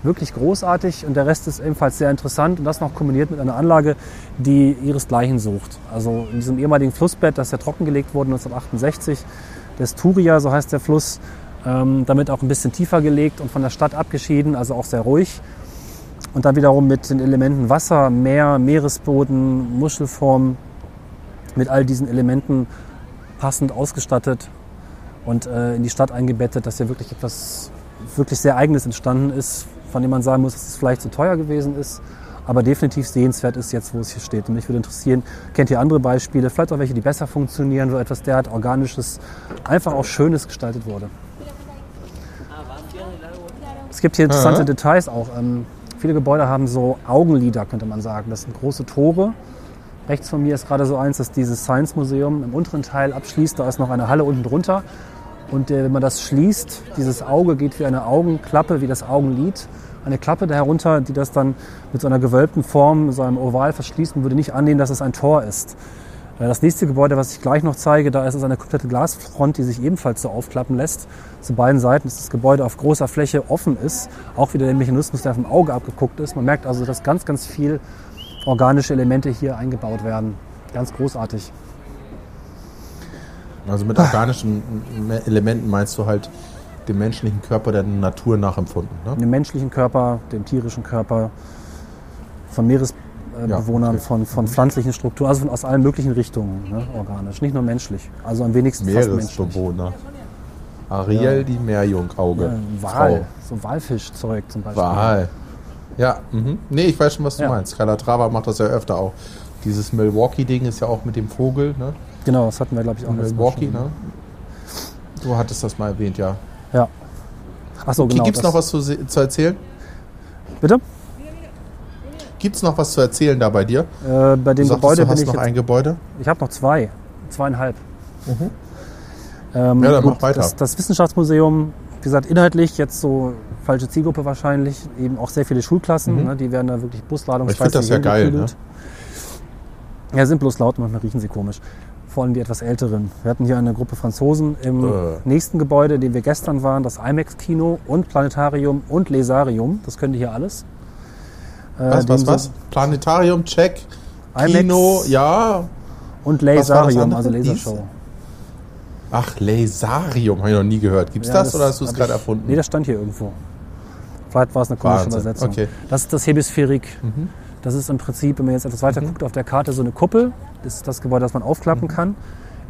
wirklich großartig und der Rest ist ebenfalls sehr interessant und das noch kombiniert mit einer Anlage, die ihresgleichen sucht. Also in diesem ehemaligen Flussbett, das ja trockengelegt wurde 1968, des Turia, so heißt der Fluss, ähm, damit auch ein bisschen tiefer gelegt und von der Stadt abgeschieden, also auch sehr ruhig. Und dann wiederum mit den Elementen Wasser, Meer, Meeresboden, Muschelform, mit all diesen Elementen passend ausgestattet und äh, in die Stadt eingebettet, dass hier wirklich etwas wirklich sehr Eigenes entstanden ist, von dem man sagen muss, dass es vielleicht zu teuer gewesen ist, aber definitiv sehenswert ist jetzt, wo es hier steht. Und mich würde interessieren, kennt ihr andere Beispiele, vielleicht auch welche, die besser funktionieren, wo etwas derart Organisches, einfach auch Schönes gestaltet wurde? Es gibt hier interessante Aha. Details auch. Ähm, viele Gebäude haben so Augenlider, könnte man sagen. Das sind große Tore. Rechts von mir ist gerade so eins, das dieses Science Museum im unteren Teil abschließt. Da ist noch eine Halle unten drunter. Und äh, wenn man das schließt, dieses Auge geht wie eine Augenklappe, wie das Augenlid. Eine Klappe da herunter, die das dann mit so einer gewölbten Form, so einem Oval verschließt und würde nicht annehmen, dass es ein Tor ist. Äh, Das nächste Gebäude, was ich gleich noch zeige, da ist es eine komplette Glasfront, die sich ebenfalls so aufklappen lässt. Zu beiden Seiten ist das Gebäude auf großer Fläche offen ist. Auch wieder der Mechanismus, der vom Auge abgeguckt ist. Man merkt also, dass ganz, ganz viel organische Elemente hier eingebaut werden. Ganz großartig. Also mit organischen Me- Elementen meinst du halt den menschlichen Körper der Natur nachempfunden. Ne? Dem menschlichen Körper, dem tierischen Körper, von Meeresbewohnern, Ja, okay. von, von pflanzlichen Strukturen, also von, aus allen möglichen Richtungen ne, organisch. Nicht nur menschlich. Also am wenigsten. Meeresbewohner. Ariel, Ja. die Meerjungauge. Ja, Wal, so Walfischzeug zum Beispiel. Wal. Ja, mhm. nee, ich weiß schon, was du Ja. meinst. Calatrava macht das ja öfter auch. Dieses Milwaukee-Ding ist ja auch mit dem Vogel, ne? Genau, das hatten wir, glaube ich, auch Milwaukee, ne? Du hattest das mal erwähnt, ja. Ja. Achso, Okay, genau. Gibt es noch was zu, zu erzählen? Bitte? Gibt es noch was zu erzählen da bei dir? Äh, bei Du dem sagtest, Gebäude du bin hast ich noch jetzt, ein Gebäude. Ich habe noch zwei. Zweieinhalb. Ähm, Mhm. Ja, dann mach weiter. Das, das Wissenschaftsmuseum, wie gesagt, inhaltlich jetzt so falsche Zielgruppe wahrscheinlich, eben auch sehr viele Schulklassen, ne, die werden da wirklich busladungsweise Mhm. Ich finde das ja geil, ne? Ja, sind bloß laut, manchmal riechen sie komisch. Vor allem die etwas älteren. Wir hatten hier eine Gruppe Franzosen im Äh. nächsten Gebäude, in dem wir gestern waren, das IMAX-Kino und Planetarium und Lesarium. Das können die hier alles. Äh, Was, was, was? Planetarium, check. IMAX. Kino, ja. Und das Lasarium, also? Lasershow. Ach, Lasarium, habe ich noch nie gehört. Gibt's Ja, das, oder hast du es gerade erfunden? Nee, das stand hier irgendwo. Vielleicht war es eine komische Wahnsinn, Übersetzung. okay. Das ist das Hemisphärik. Mhm. Das ist im Prinzip, wenn man jetzt etwas weiter guckt, auf der Karte so eine Kuppel. Das ist das Gebäude, das man aufklappen Mhm. kann.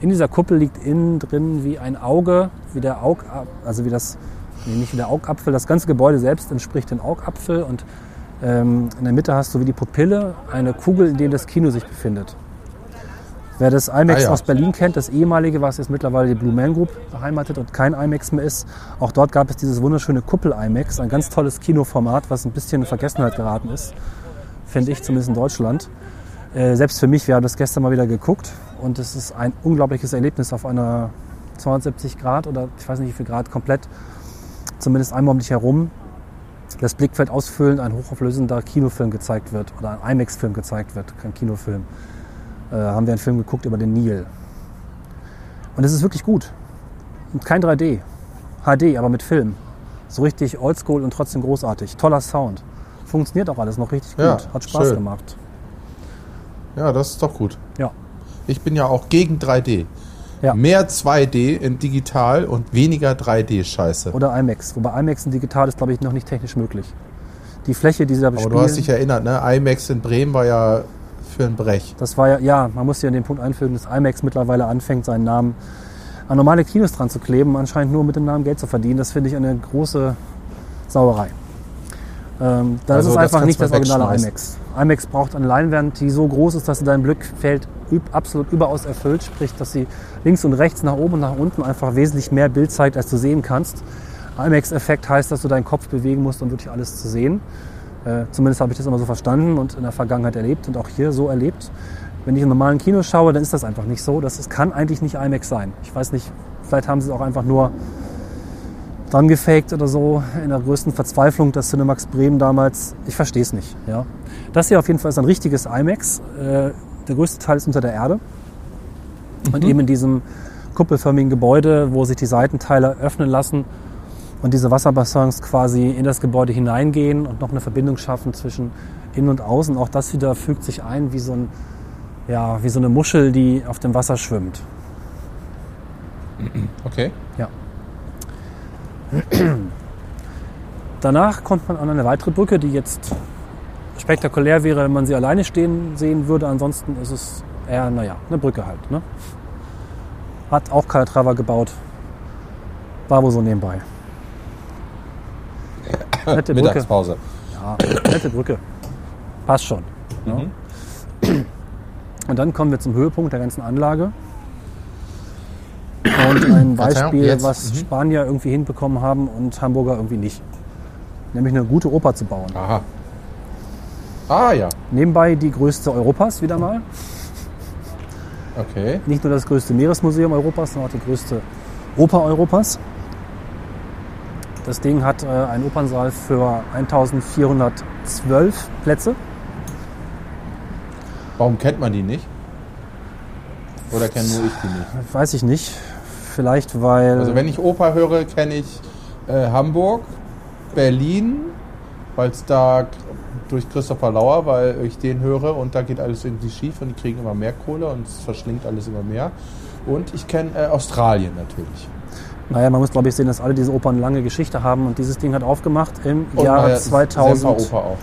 In dieser Kuppel liegt innen drin wie ein Auge, wie der Aug, also wie das, nee, nicht wie der Augapfel. Das ganze Gebäude selbst entspricht dem Augapfel und in der Mitte hast du wie die Pupille eine Kugel, in der das Kino sich befindet. Wer das IMAX Ah, ja. aus Berlin kennt, das ehemalige, was jetzt mittlerweile die Blue Man Group beheimatet und kein IMAX mehr ist, auch dort gab es dieses wunderschöne Kuppel-IMAX, ein ganz tolles Kinoformat, was ein bisschen in Vergessenheit geraten ist, finde ich zumindest in Deutschland. Äh, selbst für mich, wir haben das gestern mal wieder geguckt und es ist ein unglaubliches Erlebnis auf einer 270 Grad oder ich weiß nicht wie viel Grad komplett, zumindest einmal um dich herum, das Blickfeld ausfüllend ein hochauflösender Kinofilm gezeigt wird oder ein IMAX-Film gezeigt wird, kein Kinofilm äh, haben wir einen Film geguckt über den Nil. Und es ist wirklich gut. Und kein 3D. HD, aber mit Film. So richtig oldschool und trotzdem großartig. Toller Sound. Funktioniert auch alles noch richtig gut. Ja, Hat Spaß schön. gemacht. Ja, das ist doch gut. Ja. Ich bin ja auch gegen 3D. Ja. Mehr 2D in digital und weniger 3D-Scheiße. Oder IMAX. Wobei IMAX in digital ist, glaube ich, noch nicht technisch möglich. Die Fläche, die sie da Aber bespielen, du hast dich erinnert, ne? IMAX in Bremen war ja für ein Brech. das war ja, ja, man muss ja den Punkt einfügen, dass IMAX mittlerweile anfängt, seinen Namen an normale Kinos dran zu kleben, anscheinend nur mit dem Namen Geld zu verdienen. Das finde ich eine große Sauerei. Ähm, das Also ist das einfach kannst nicht das originale. IMAX. IMAX braucht eine Leinwand, die so groß ist, dass sie dein Blickfeld absolut überaus erfüllt, sprich, dass sie links und rechts, nach oben und nach unten einfach wesentlich mehr Bild zeigt, als du sehen kannst. IMAX-Effekt heißt, dass du deinen Kopf bewegen musst, um wirklich alles zu sehen. Äh, zumindest habe ich das immer so verstanden und in der Vergangenheit erlebt und auch hier so erlebt. Wenn ich im normalen Kino schaue, dann ist das einfach nicht so. Das ist, kann eigentlich nicht IMAX sein. Ich weiß nicht, vielleicht haben sie es auch einfach nur dran gefaked oder so in der größten Verzweiflung des Cinemax Bremen damals. Ich verstehe es nicht. Ja. Das hier auf jeden Fall ist ein richtiges IMAX. Äh, der größte Teil ist unter der Erde. Und eben in diesem kuppelförmigen Gebäude, wo sich die Seitenteile öffnen lassen und diese Wasserbassins quasi in das Gebäude hineingehen und noch eine Verbindung schaffen zwischen innen und außen. Auch das wieder fügt sich ein wie so, ein, ja, wie so eine Muschel, die auf dem Wasser schwimmt. Okay. Ja. Danach kommt man an eine weitere Brücke, die jetzt spektakulär wäre, wenn man sie alleine stehen sehen würde. Ansonsten ist es eher, naja, eine Brücke halt. Ne? Hat auch Calatrava gebaut. War wohl so nebenbei. Nette Brücke. Mittagspause. Ja, nette Brücke. Passt schon. Ne? Und dann kommen wir zum Höhepunkt der ganzen Anlage. Und ein Beispiel, was Mhm. Spanier irgendwie hinbekommen haben und Hamburger irgendwie nicht. Nämlich eine gute Oper zu bauen. Aha. Ah ja. Nebenbei die größte Europas wieder mal. Okay. Nicht nur das größte Meeresmuseum Europas, sondern auch die größte Oper Europas. Das Ding hat äh, einen Opernsaal für 1412 Plätze. Warum kennt man die nicht? Oder kenne nur ich die nicht? Weiß ich nicht. Vielleicht weil. Also wenn ich Oper höre, kenne ich äh, Hamburg, Berlin, weil es da durch Christopher Lauer, weil ich den höre und da geht alles irgendwie schief und die kriegen immer mehr Kohle und es verschlingt alles immer mehr. Und ich kenne äh, Australien natürlich. Naja, man muss glaube ich sehen, dass alle diese Opern eine lange Geschichte haben und dieses Ding hat aufgemacht im Und Jahr äh, 2000. Semperoper auch.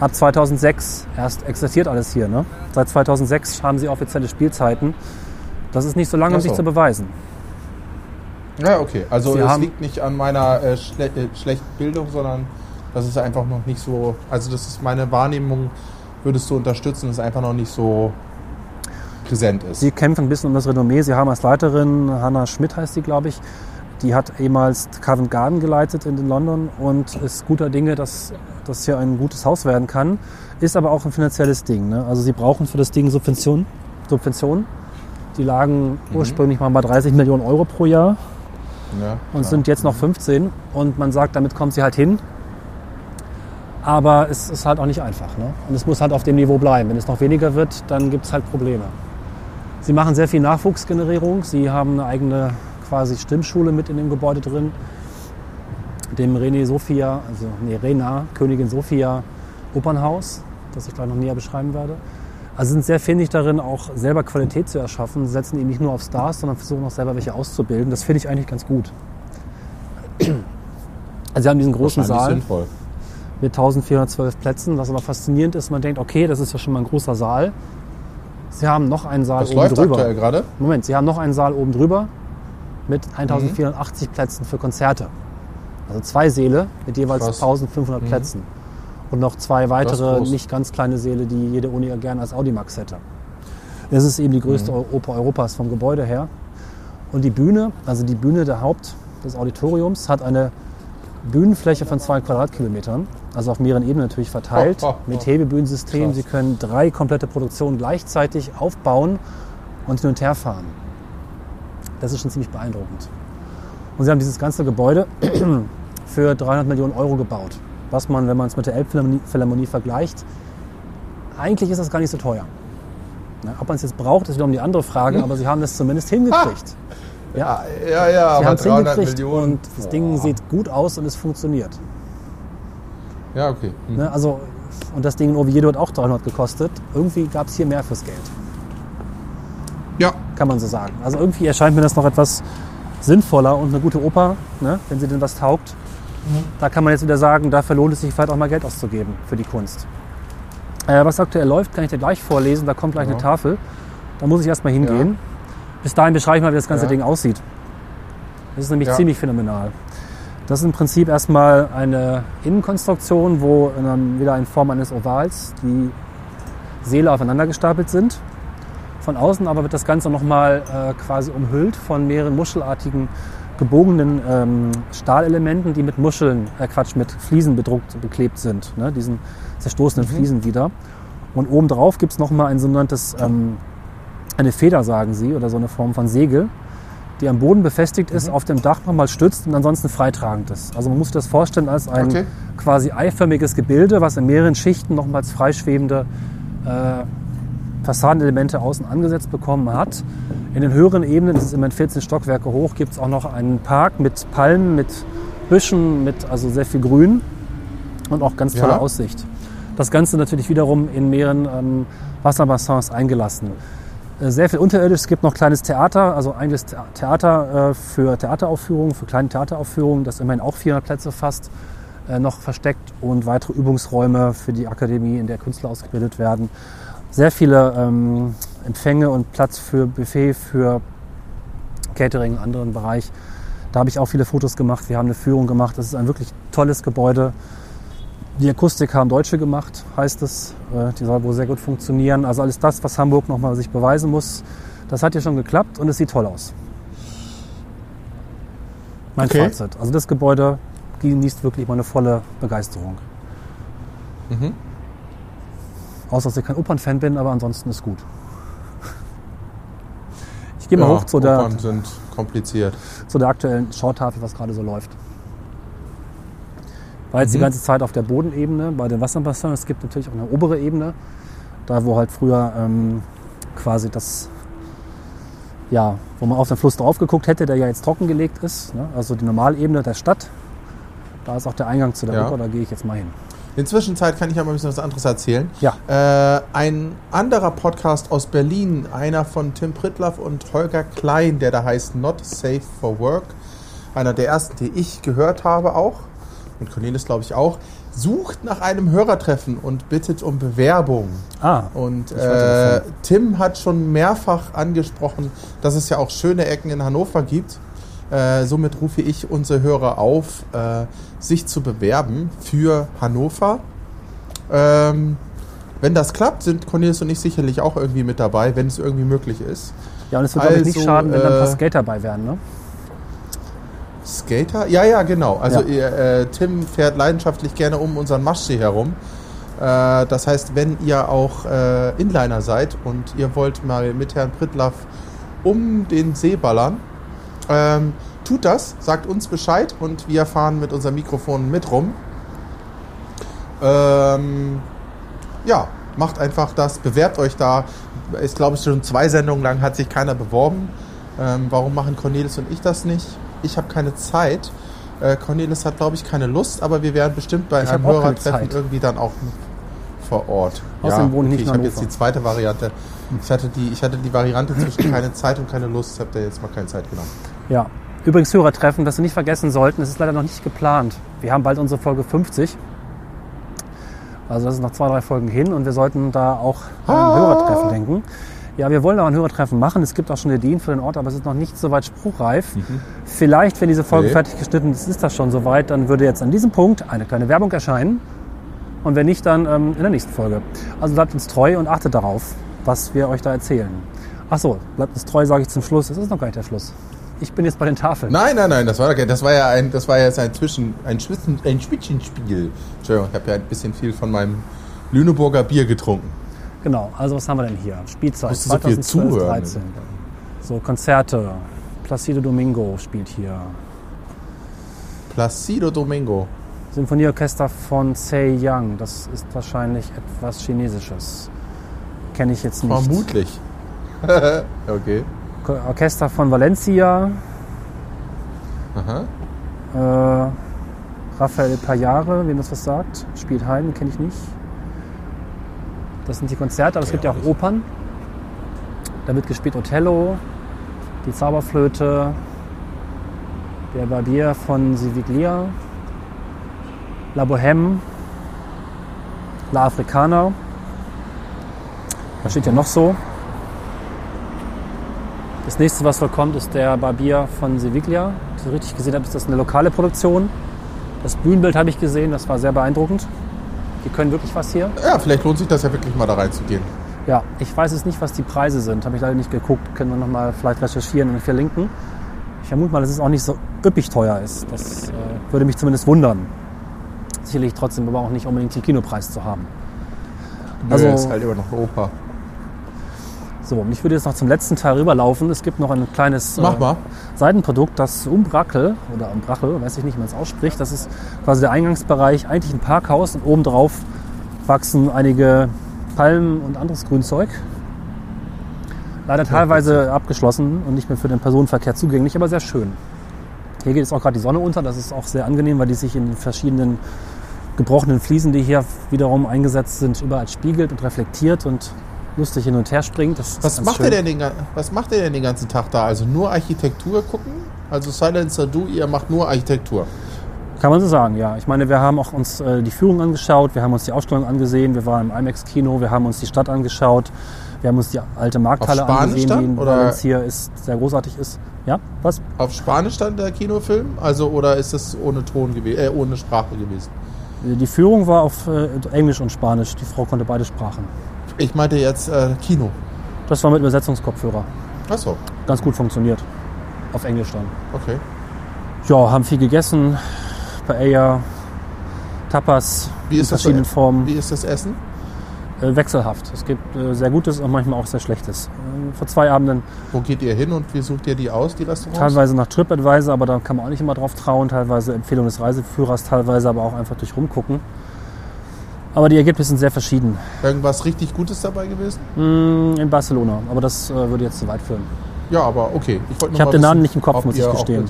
Ab 2006 erst existiert alles hier. Ne? Seit 2006 haben sie offizielle Spielzeiten. Das ist nicht so lange, um so. sich zu beweisen. Ja, okay. Also Sie es liegt nicht an meiner äh, schle äh, schlechten Bildung, sondern das ist einfach noch nicht so. Also das ist meine Wahrnehmung, würdest du unterstützen, dass es einfach noch nicht so präsent ist. Sie kämpfen ein bisschen um das Renommee. Sie haben als Leiterin, Hannah Schmidt heißt sie, glaube ich, die hat ehemals Covent Garden geleitet in London und ist guter Dinge, dass das hier ein gutes Haus werden kann. Ist aber auch ein finanzielles Ding. Ne? Also sie brauchen für das Ding Subventionen. Subventionen. Die lagen ursprünglich mal bei 30 Millionen Euro pro Jahr ja, und sind jetzt noch 15. Und man sagt, damit kommt sie halt hin. Aber es ist halt auch nicht einfach. Ne? Und es muss halt auf dem Niveau bleiben. Wenn es noch weniger wird, dann gibt es halt Probleme. Sie machen sehr viel Nachwuchsgenerierung. Sie haben eine eigene quasi Stimmschule mit in dem Gebäude drin. Dem René Sophia, also nee, Rena, Königin Sophia Opernhaus, das ich gleich noch näher beschreiben werde. Also sind sehr findig darin, auch selber Qualität zu erschaffen. Sie setzen eben nicht nur auf Stars, sondern versuchen auch selber welche auszubilden. Das finde ich eigentlich ganz gut. Also sie haben diesen großen Saal sinnvoll. Mit 1412 Plätzen, was aber faszinierend ist. Man denkt, okay, das ist ja schon mal ein großer Saal. Sie haben noch einen Saal Was oben läuft drüber. aktuell gerade? Moment, Sie haben noch einen Saal oben drüber mit Mhm. 1480 Plätzen für Konzerte. Also zwei Säle mit jeweils Krass. 1500 Mhm. Plätzen. Und noch zwei weitere, nicht ganz kleine Säle, die jede Uni ja gerne als Audimax hätte. Das ist eben die größte Mhm. Oper Europas vom Gebäude her. Und die Bühne, also die Bühne der Haupt des Auditoriums, hat eine Bühnenfläche von zwei Quadratkilometern, also auf mehreren Ebenen natürlich verteilt, Oh, oh, oh. mit Hebebühnensystem. Krass. Sie können drei komplette Produktionen gleichzeitig aufbauen und hin und her fahren. Das ist schon ziemlich beeindruckend. Und sie haben dieses ganze Gebäude für 300 Millionen Euro gebaut. Was man, wenn man es mit der Elbphilharmonie Philharmonie vergleicht, eigentlich ist das gar nicht so teuer. Ne, ob man es jetzt braucht, ist wiederum die andere Frage, aber sie haben das zumindest hingekriegt. Ja, Ja, ja, sie aber haben es 300 hingekriegt Millionen. und das Ding sieht gut aus und es funktioniert. Ja, okay. Hm. Ne, also, und das Ding in Oviedo hat auch 300 gekostet. Irgendwie gab es hier mehr fürs Geld. Ja, kann man so sagen. Also irgendwie erscheint mir das noch etwas sinnvoller und eine gute Oper, ne, wenn sie denn was taugt. Da kann man jetzt wieder sagen, dafür lohnt es sich vielleicht auch mal Geld auszugeben für die Kunst. Äh, was aktuell läuft, kann ich dir gleich vorlesen. Da kommt gleich Ja. eine Tafel. Da muss ich erstmal hingehen. Ja. Bis dahin beschreibe ich mal, wie das ganze Ja. Ding aussieht. Das ist nämlich ziemlich phänomenal. Das ist im Prinzip erstmal eine Innenkonstruktion, wo einem, wieder in Form eines Ovals die Säle aufeinander gestapelt sind. Von außen aber wird das Ganze nochmal äh, quasi umhüllt von mehreren muschelartigen gebogenen ähm, Stahlelementen, die mit Muscheln, äh Quatsch, mit Fliesen bedruckt, beklebt sind, ne? diesen zerstoßenen Fliesen wieder. Und obendrauf gibt es nochmal ein sogenanntes, ähm, eine Feder, sagen sie, oder so eine Form von Segel, die am Boden befestigt ist, auf dem Dach nochmal stützt und ansonsten freitragend ist. Also man muss sich das vorstellen als ein Okay. quasi eiförmiges Gebilde, was in mehreren Schichten nochmals freischwebende äh, Fassadenelemente außen angesetzt bekommen hat. In den höheren Ebenen, das ist immerhin 14 Stockwerke hoch, gibt es auch noch einen Park mit Palmen, mit Büschen, mit also sehr viel Grün und auch ganz tolle Ja. Aussicht. Das Ganze natürlich wiederum in mehreren ähm, Wasserbassins eingelassen. Äh, Sehr viel unterirdisch. Es gibt noch kleines Theater, also Thea- Theater äh, für Theateraufführungen, für kleine Theateraufführungen, das immerhin auch 400 Plätze fasst, äh, noch versteckt und weitere Übungsräume für die Akademie, in der Künstler ausgebildet werden. Sehr viele ähm, Empfänge und Platz für Buffet, für Catering, anderen Bereich. Da habe ich auch viele Fotos gemacht. Wir haben eine Führung gemacht. Das ist ein wirklich tolles Gebäude. Die Akustik haben Deutsche gemacht, heißt es. Äh, Die soll wohl sehr gut funktionieren. Also alles das, was Hamburg nochmal sich beweisen muss, das hat hier schon geklappt und es sieht toll aus. Mein Okay. Fazit. Also das Gebäude genießt wirklich meine volle Begeisterung. Mhm. Außer dass ich kein Opernfan bin, aber ansonsten ist gut. Ich gehe mal ja, hoch zu der, Opern sind kompliziert. zu der aktuellen Schautafel, was gerade so läuft. War jetzt die Mhm. ganze Zeit auf der Bodenebene bei den Wasserbassins. Es gibt natürlich auch eine obere Ebene, da wo halt früher ähm, quasi das, ja, wo man auf den Fluss drauf geguckt hätte, der ja jetzt trockengelegt ist. Ne? Also die Normalebene der Stadt. Da ist auch der Eingang zu der Ja. Oper, da gehe ich jetzt mal hin. In der Zwischenzeit kann ich aber ein bisschen was anderes erzählen. Ja. Äh, ein anderer Podcast aus Berlin, einer von Tim Pritlaff und Holger Klein, der da heißt Not Safe for Work. Einer der ersten, die ich gehört habe auch. Und Cornelis, glaube ich, auch. Sucht nach einem Hörertreffen und bittet um Bewerbung. Ah, Und äh. Tim hat schon mehrfach angesprochen, dass es ja auch schöne Ecken in Hannover gibt. Äh, somit rufe ich unsere Hörer auf, äh, sich zu bewerben für Hannover. Ähm, wenn das klappt, sind Cornelis und ich sicherlich auch irgendwie mit dabei, wenn es irgendwie möglich ist. ja, und es würde, glaube ich, nicht Also, schaden, wenn dann ein paar äh, Skater dabei wären, ne? Skater? Ja, ja, genau. Also Ja. Ihr, äh, Tim fährt leidenschaftlich gerne um unseren Maschsee herum. Äh, das heißt, wenn ihr auch äh, Inliner seid und ihr wollt mal mit Herrn Prittlaff um den See ballern, ähm, tut das, sagt uns Bescheid und wir fahren mit unserem Mikrofon mit rum. Ähm, ja, macht einfach das, bewerbt euch da. Ist, glaube ich, schon zwei Sendungen lang hat sich keiner beworben. Ähm, warum machen Cornelis und ich das nicht? Ich habe keine Zeit. Äh, Cornelis hat, glaube ich, keine Lust, aber wir werden bestimmt bei Ich einem Hörertreffen irgendwie dann auch vor Ort. Außerdem wohne ich nicht ich habe jetzt die zweite Variante. Ich hatte die, ich hatte die Variante zwischen keine Zeit und keine Lust. Ich habe da jetzt mal keine Zeit genommen. Ja. Übrigens Hörertreffen, das wir nicht vergessen sollten, es ist leider noch nicht geplant. Wir haben bald unsere Folge 50. Also das ist noch zwei, drei Folgen hin und wir sollten da auch an Ah. Hörertreffen denken. Ja, wir wollen auch ein Hörertreffen machen. Es gibt auch schon Ideen für den Ort, aber es ist noch nicht so weit spruchreif. Vielleicht, wenn diese Folge Nee. fertig geschnitten ist, ist das schon soweit. Dann würde jetzt an diesem Punkt eine kleine Werbung erscheinen. Und wenn nicht, dann ähm, in der nächsten Folge. Also bleibt uns treu und achtet darauf, was wir euch da erzählen. Ach so, bleibt uns treu, sage ich zum Schluss. Es ist noch gar nicht der Schluss. Ich bin jetzt bei den Tafeln. Nein, nein, nein, das war, das war ja ein, das war jetzt ein Zwischen, ein Schwitzen, ein Schwitzchenspiel. Entschuldigung, ich habe ja ein bisschen viel von meinem Lüneburger Bier getrunken. Genau, also was haben wir denn hier? Spielzeit Musst du so viel 2012, zuhören. 13. So Konzerte. Placido Domingo spielt hier. Placido Domingo. Symphonieorchester von Sei Young. Das ist wahrscheinlich etwas Chinesisches. Kenne ich jetzt nicht. Vermutlich. okay. Orchester von Valencia. Aha. Äh, Raphael Payare, wem das was sagt. Spielt Haydn, kenne ich nicht. Das sind die Konzerte, aber es gibt ja auch Opern. Da wird gespielt Othello, die Zauberflöte, der Barbier von Siviglia, La Bohème, La Africana. Was steht ja noch so? Das nächste, was wohl kommt, ist der Barbier von Seviglia. Das richtig gesehen habe, ist das eine lokale Produktion. Das Bühnenbild habe ich gesehen, das war sehr beeindruckend. Die können wirklich was hier. Ja, vielleicht lohnt sich das ja wirklich mal da reinzugehen. Ja, ich weiß es nicht, was die Preise sind. Habe ich leider nicht geguckt. Können wir noch mal vielleicht recherchieren und verlinken. Ich vermute mal, dass es auch nicht so üppig teuer ist. Das äh, würde mich zumindest wundern. Sicherlich trotzdem aber auch nicht unbedingt den Kinopreis zu haben. Also Also- ist halt immer noch Oper. So, und ich würde jetzt noch zum letzten Teil rüberlaufen. Es gibt noch ein kleines äh. Seitenprodukt, das Umbrakel oder Umbrache, weiß ich nicht, wie man es ausspricht. Das ist quasi der Eingangsbereich, eigentlich ein Parkhaus und obendrauf wachsen einige Palmen und anderes Grünzeug. Leider teilweise abgeschlossen und nicht mehr für den Personenverkehr zugänglich, aber sehr schön. Hier geht jetzt auch gerade die Sonne unter, das ist auch sehr angenehm, weil die sich in den verschiedenen gebrochenen Fliesen, die hier wiederum eingesetzt sind, überall spiegelt und reflektiert und lustig hin und her springt. Was macht, schön. ihr denn den, was macht ihr denn den ganzen Tag da? Also nur Architektur gucken? Also Silencer Du, ihr macht nur Architektur. Kann man so sagen, ja. Ich meine, wir haben auch uns äh, die Führung angeschaut, wir haben uns die Ausstellung angesehen, wir waren im IMAX-Kino, wir haben uns die Stadt angeschaut, wir haben uns die alte Markthalle angesehen, dann, die in oder? Valencia ist, sehr großartig ist. Ja, was? Auf Spanisch dann der Kinofilm? Also oder ist das ohne Ton gewesen, äh, ohne Sprache gewesen? Die Führung war auf äh, Englisch und Spanisch. Die Frau konnte beide Sprachen. Ich meinte jetzt äh, Kino. Das war mit Übersetzungskopfhörer. Achso, Ganz gut funktioniert. Auf Englisch dann. okay. Ja, haben viel gegessen. Paella, Tapas Wie in ist das verschiedenen so- Formen. Wie ist das Essen? Äh, wechselhaft. Es gibt äh, sehr Gutes und manchmal auch sehr Schlechtes. Äh, vor zwei Abenden Wo geht ihr hin und wie sucht ihr die aus, die Restaurants? Teilweise nach TripAdvisor, aber da kann man auch nicht immer drauf trauen. Teilweise Empfehlung des Reiseführers, teilweise aber auch einfach durch rumgucken. Aber die Ergebnisse sind sehr verschieden. Irgendwas richtig Gutes dabei gewesen? Mm, In Barcelona, aber das äh, würde jetzt zu weit führen. Ja, aber okay. Ich, Ich nur hab mal den Namen nicht im Kopf, muss ich gestehen.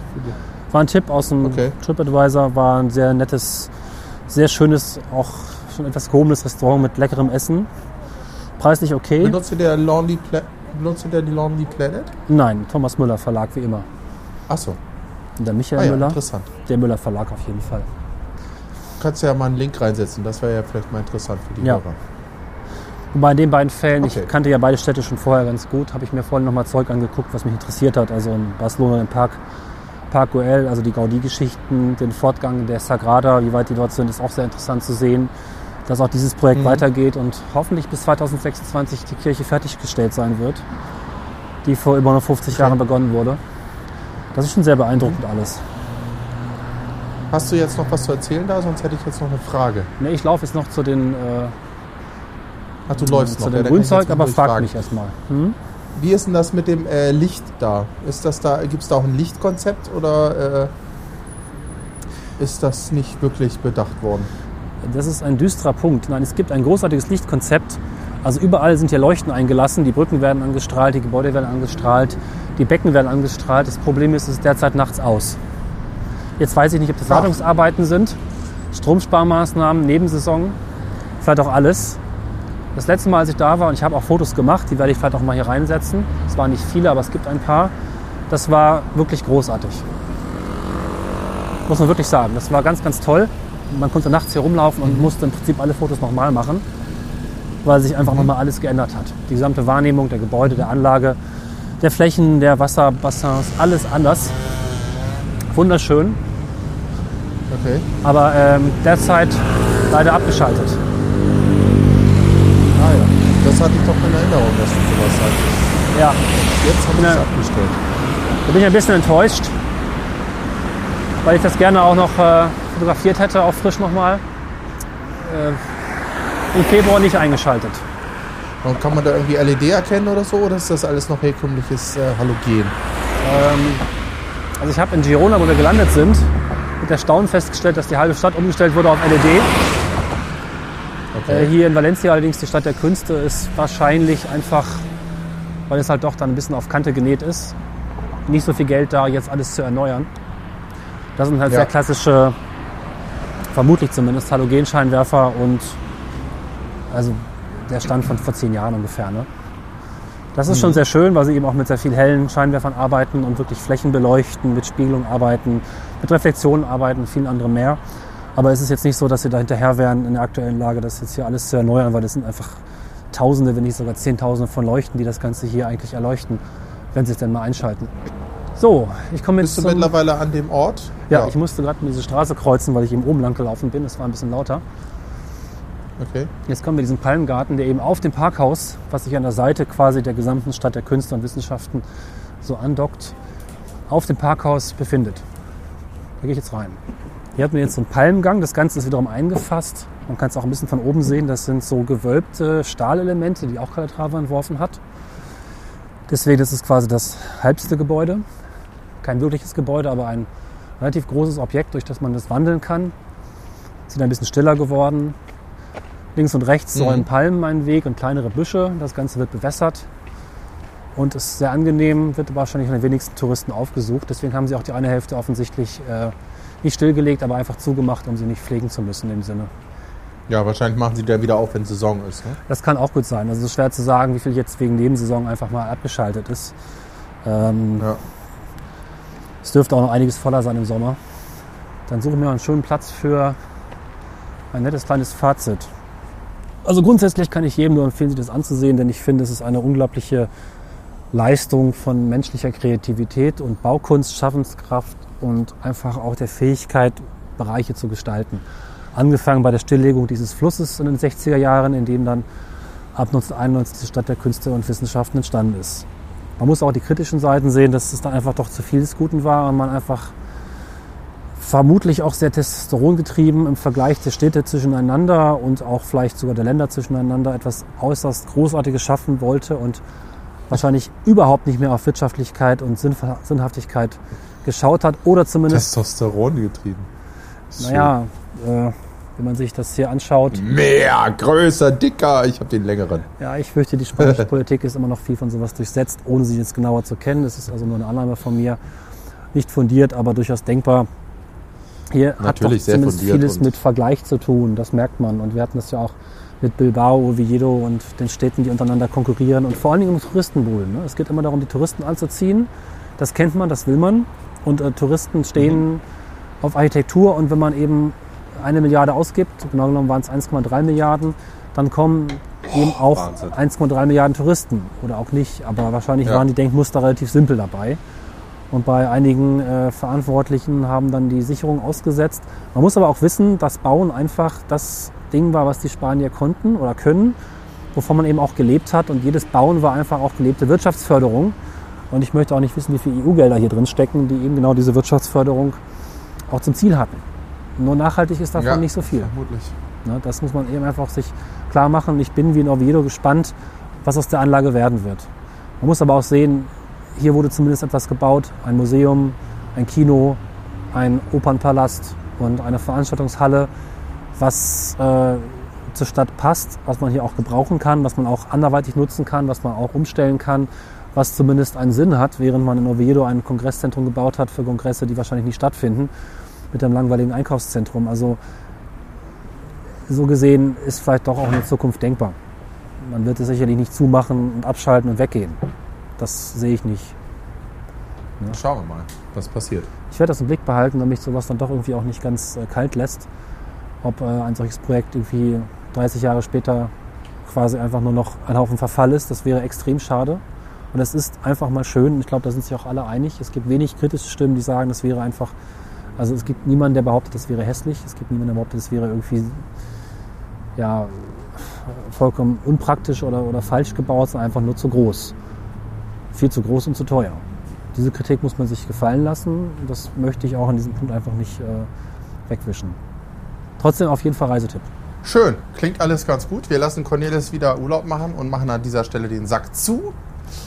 War ein Tipp aus dem Okay. TripAdvisor, war ein sehr nettes, sehr schönes, auch schon etwas gehobenes Restaurant mit leckerem Essen. Preislich okay. Benutzt ihr der Lonely Pla benutzt ihr der die Lonely Planet? Nein, Thomas Müller Verlag wie immer. Achso. Und der Michael Ah ja, Müller, interessant. der Müller Verlag auf jeden Fall. Du kannst ja mal einen Link reinsetzen, das wäre ja vielleicht mal interessant für die Ja. Hörer. Wobei in den beiden Fällen, Okay. ich kannte ja beide Städte schon vorher ganz gut, habe ich mir vorhin nochmal Zeug angeguckt, was mich interessiert hat. Also in Barcelona im Park, Park Güell, also die Gaudí-Geschichten, den Fortgang der Sagrada, wie weit die dort sind, ist auch sehr interessant zu sehen, dass auch dieses Projekt Mhm. weitergeht und hoffentlich bis 2026 die Kirche fertiggestellt sein wird, die vor über 150 Okay. Jahren begonnen wurde. Das ist schon sehr beeindruckend alles. Hast du jetzt noch was zu erzählen da? Sonst hätte ich jetzt noch eine Frage. Ne, ich laufe jetzt noch zu den, äh, Ach, du läufst zu noch. dem ja, Grünzeug, aber frag fragen. mich erstmal. Hm? Wie ist denn das mit dem äh, Licht da? Ist das da, gibt es da auch ein Lichtkonzept oder äh, ist das nicht wirklich bedacht worden? Das ist ein düsterer Punkt. Nein, es gibt ein großartiges Lichtkonzept. Also überall sind hier Leuchten eingelassen, die Brücken werden angestrahlt, die Gebäude werden angestrahlt, die Becken werden angestrahlt. Das Problem ist, es ist derzeit nachts aus. Jetzt weiß ich nicht, ob das. Wartungsarbeiten sind, Stromsparmaßnahmen, Nebensaison, vielleicht auch alles. das letzte Mal, als ich da war, und ich habe auch Fotos gemacht, die werde ich vielleicht auch mal hier reinsetzen. Es waren nicht viele, aber es gibt ein paar. Das war wirklich großartig. Muss man wirklich sagen. Das war ganz, ganz toll. Man konnte nachts hier rumlaufen und musste im Prinzip alle Fotos nochmal machen, weil sich einfach nochmal alles geändert hat. Die gesamte Wahrnehmung der Gebäude, der Anlage, der Flächen, der Wasserbassins, alles anders. Wunderschön, Okay. aber ähm, derzeit leider abgeschaltet. Ah ja. Das hatte ich doch in Erinnerung, dass du sowas sagst. Ja, Jetzt haben sie es abgestellt. da bin ich ein bisschen enttäuscht, weil ich das gerne auch noch äh, fotografiert hätte, auch frisch nochmal. Äh, Im Februar nicht eingeschaltet. Und kann man da irgendwie LED erkennen oder so? Oder ist das alles noch herkömmliches äh, Halogen? Ähm, also ich habe in Girona, wo wir gelandet sind, mit Erstaunen festgestellt, dass die halbe Stadt umgestellt wurde auf LED. Äh, hier in Valencia allerdings, die Stadt der Künste, ist wahrscheinlich einfach, weil es halt doch dann ein bisschen auf Kante genäht ist, nicht so viel Geld da, jetzt alles zu erneuern. Das sind halt Ja. sehr klassische, vermutlich zumindest, Halogenscheinwerfer und also der Stand von vor zehn Jahren ungefähr. Ne? Das ist schon sehr schön, weil sie eben auch mit sehr viel hellen Scheinwerfern arbeiten und wirklich Flächen beleuchten, mit Spiegelung arbeiten, mit Reflexionen arbeiten und vielen anderen mehr. Aber es ist jetzt nicht so, dass sie da hinterher wären in der aktuellen Lage, das jetzt hier alles zu erneuern, weil das sind einfach Tausende, wenn nicht sogar Zehntausende von Leuchten, die das Ganze hier eigentlich erleuchten, wenn sie es denn mal einschalten. So, ich komme jetzt Bist du mittlerweile an dem Ort? Ja, ich musste gerade diese Straße kreuzen, weil ich eben oben lang gelaufen bin. Es war ein bisschen lauter. Okay. Jetzt kommen wir diesen Palmgarten, der eben auf dem Parkhaus, was sich an der Seite quasi der gesamten Stadt der Künste und Wissenschaften so andockt, auf dem Parkhaus befindet. Da gehe ich jetzt rein. Hier hat man jetzt so einen Palmgang. Das Ganze ist wiederum eingefasst. Man kann es auch ein bisschen von oben sehen. Das sind so gewölbte Stahlelemente, die auch Calatrava entworfen hat. Deswegen ist es quasi das halbste Gebäude. Kein wirkliches Gebäude, aber ein relativ großes Objekt, durch das man das wandeln kann. Sind ein bisschen stiller geworden. Links und rechts Mhm. säulen Palmen einen Weg und kleinere Büsche. Das Ganze wird bewässert und ist sehr angenehm, wird wahrscheinlich von den wenigsten Touristen aufgesucht. Deswegen haben sie auch die eine Hälfte offensichtlich äh, nicht stillgelegt, aber einfach zugemacht, um sie nicht pflegen zu müssen in dem Sinne. Ja, wahrscheinlich machen sie da wieder auf, wenn Saison ist. Ne? Das kann auch gut sein. Also es ist schwer zu sagen, wie viel jetzt wegen Nebensaison einfach mal abgeschaltet ist. Ähm, Ja. Es dürfte auch noch einiges voller sein im Sommer. Dann suchen wir einen schönen Platz für ein nettes kleines Fazit. Also grundsätzlich kann ich jedem nur empfehlen, sich das anzusehen, denn ich finde, es ist eine unglaubliche Leistung von menschlicher Kreativität und Baukunst, Schaffenskraft und einfach auch der Fähigkeit, Bereiche zu gestalten. Angefangen bei der Stilllegung dieses Flusses in den 60er Jahren, in dem dann ab 1991 die Stadt der Künste und Wissenschaften entstanden ist. Man muss auch die kritischen Seiten sehen, dass es dann einfach doch zu viel des Guten war und man einfach vermutlich auch sehr testosterongetrieben im Vergleich der Städte zwischeneinander und auch vielleicht sogar der Länder zwischeneinander etwas äußerst Großartiges schaffen wollte und wahrscheinlich überhaupt nicht mehr auf Wirtschaftlichkeit und Sinnhaftigkeit geschaut hat oder zumindest, Testosteron getrieben. naja, äh, wenn man sich das hier anschaut, Mehr, größer, dicker. Ich habe den längeren. Ja, ich fürchte, die spanische Politik ist immer noch viel von sowas durchsetzt, ohne sie jetzt genauer zu kennen. Das ist also nur eine Annahme von mir. Nicht fundiert, aber durchaus denkbar. Hier hat doch Natürlich zumindest vieles mit Vergleich zu tun, das merkt man. Und wir hatten das ja auch mit Bilbao, Oviedo und den Städten, die untereinander konkurrieren und vor allen Dingen um Touristenbuhlen. Ne? Es geht immer darum, die Touristen anzuziehen. Das kennt man, das will man. Und äh, Touristen stehen Mhm. auf Architektur und wenn man eben eine Milliarde ausgibt, genau genommen waren es 1,3 Milliarden, dann kommen eben auch Wahnsinn. 1,3 Milliarden Touristen oder auch nicht. Aber wahrscheinlich Ja. waren die Denkmuster relativ simpel dabei. Und bei einigen äh, Verantwortlichen haben dann die Sicherung ausgesetzt. Man muss aber auch wissen, dass Bauen einfach das Ding war, was die Spanier konnten oder können, wovon man eben auch gelebt hat. Und jedes Bauen war einfach auch gelebte Wirtschaftsförderung. Und ich möchte auch nicht wissen, wie viele EU-Gelder hier drin stecken, die eben genau diese Wirtschaftsförderung auch zum Ziel hatten. Nur nachhaltig ist davon Ja, nicht so viel. Vermutlich. Ne, das muss man eben einfach sich klar machen. Ich bin wie in Oviedo gespannt, was aus der Anlage werden wird. Man muss aber auch sehen, hier wurde zumindest etwas gebaut. Ein Museum, ein Kino, ein Opernpalast und eine Veranstaltungshalle, was äh, zur Stadt passt, was man hier auch gebrauchen kann, was man auch anderweitig nutzen kann, was man auch umstellen kann, was zumindest einen Sinn hat, während man in Oviedo ein Kongresszentrum gebaut hat für Kongresse, die wahrscheinlich nicht stattfinden, mit einem langweiligen Einkaufszentrum. Also so gesehen ist vielleicht doch auch eine Zukunft denkbar. man wird es sicherlich nicht zumachen und abschalten und weggehen. Das sehe ich nicht. Schauen wir mal, was passiert. Ich werde das im Blick behalten, damit mich sowas dann doch irgendwie auch nicht ganz äh, kalt lässt. Ob äh, ein solches Projekt irgendwie 30 Jahre später quasi einfach nur noch ein Haufen Verfall ist, das wäre extrem schade. Und es ist einfach mal schön, ich glaube, da sind sich auch alle einig. Es gibt wenig kritische Stimmen, die sagen, das wäre einfach, also es gibt niemanden, der behauptet, das wäre hässlich. Es gibt niemanden, der behauptet, das wäre irgendwie, ja, vollkommen unpraktisch oder, oder falsch gebaut, sondern einfach nur zu groß. Viel zu groß und zu teuer. Diese Kritik muss man sich gefallen lassen. Das möchte ich auch an diesem Punkt einfach nicht äh, wegwischen. Trotzdem auf jeden Fall Reisetipp. Schön, klingt alles ganz gut. Wir lassen Cornelis wieder Urlaub machen und machen an dieser Stelle den Sack zu.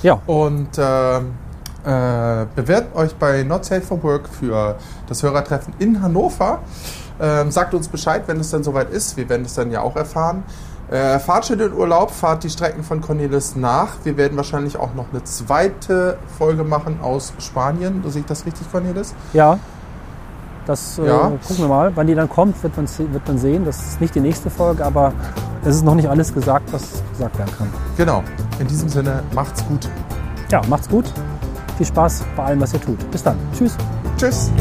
Ja, Und äh, äh, bewerbt euch bei Not Safe for Work für das Hörertreffen in Hannover. Ähm, sagt uns Bescheid, wenn es dann soweit ist. Wir werden es dann ja auch erfahren. Äh, fahrt schön in Urlaub, fahrt die Strecken von Cornelis nach. Wir werden wahrscheinlich auch noch eine zweite Folge machen aus Spanien. Sehe ich das richtig, Cornelis? ja. Das äh, Ja. gucken wir mal. Wann die dann kommt, wird man, wird man sehen. Das ist nicht die nächste Folge, aber es ist noch nicht alles gesagt, was gesagt werden kann. Genau. In diesem Sinne, macht's gut. Ja, macht's gut. Viel Spaß bei allem, was ihr tut. Bis dann. Tschüss. Tschüss.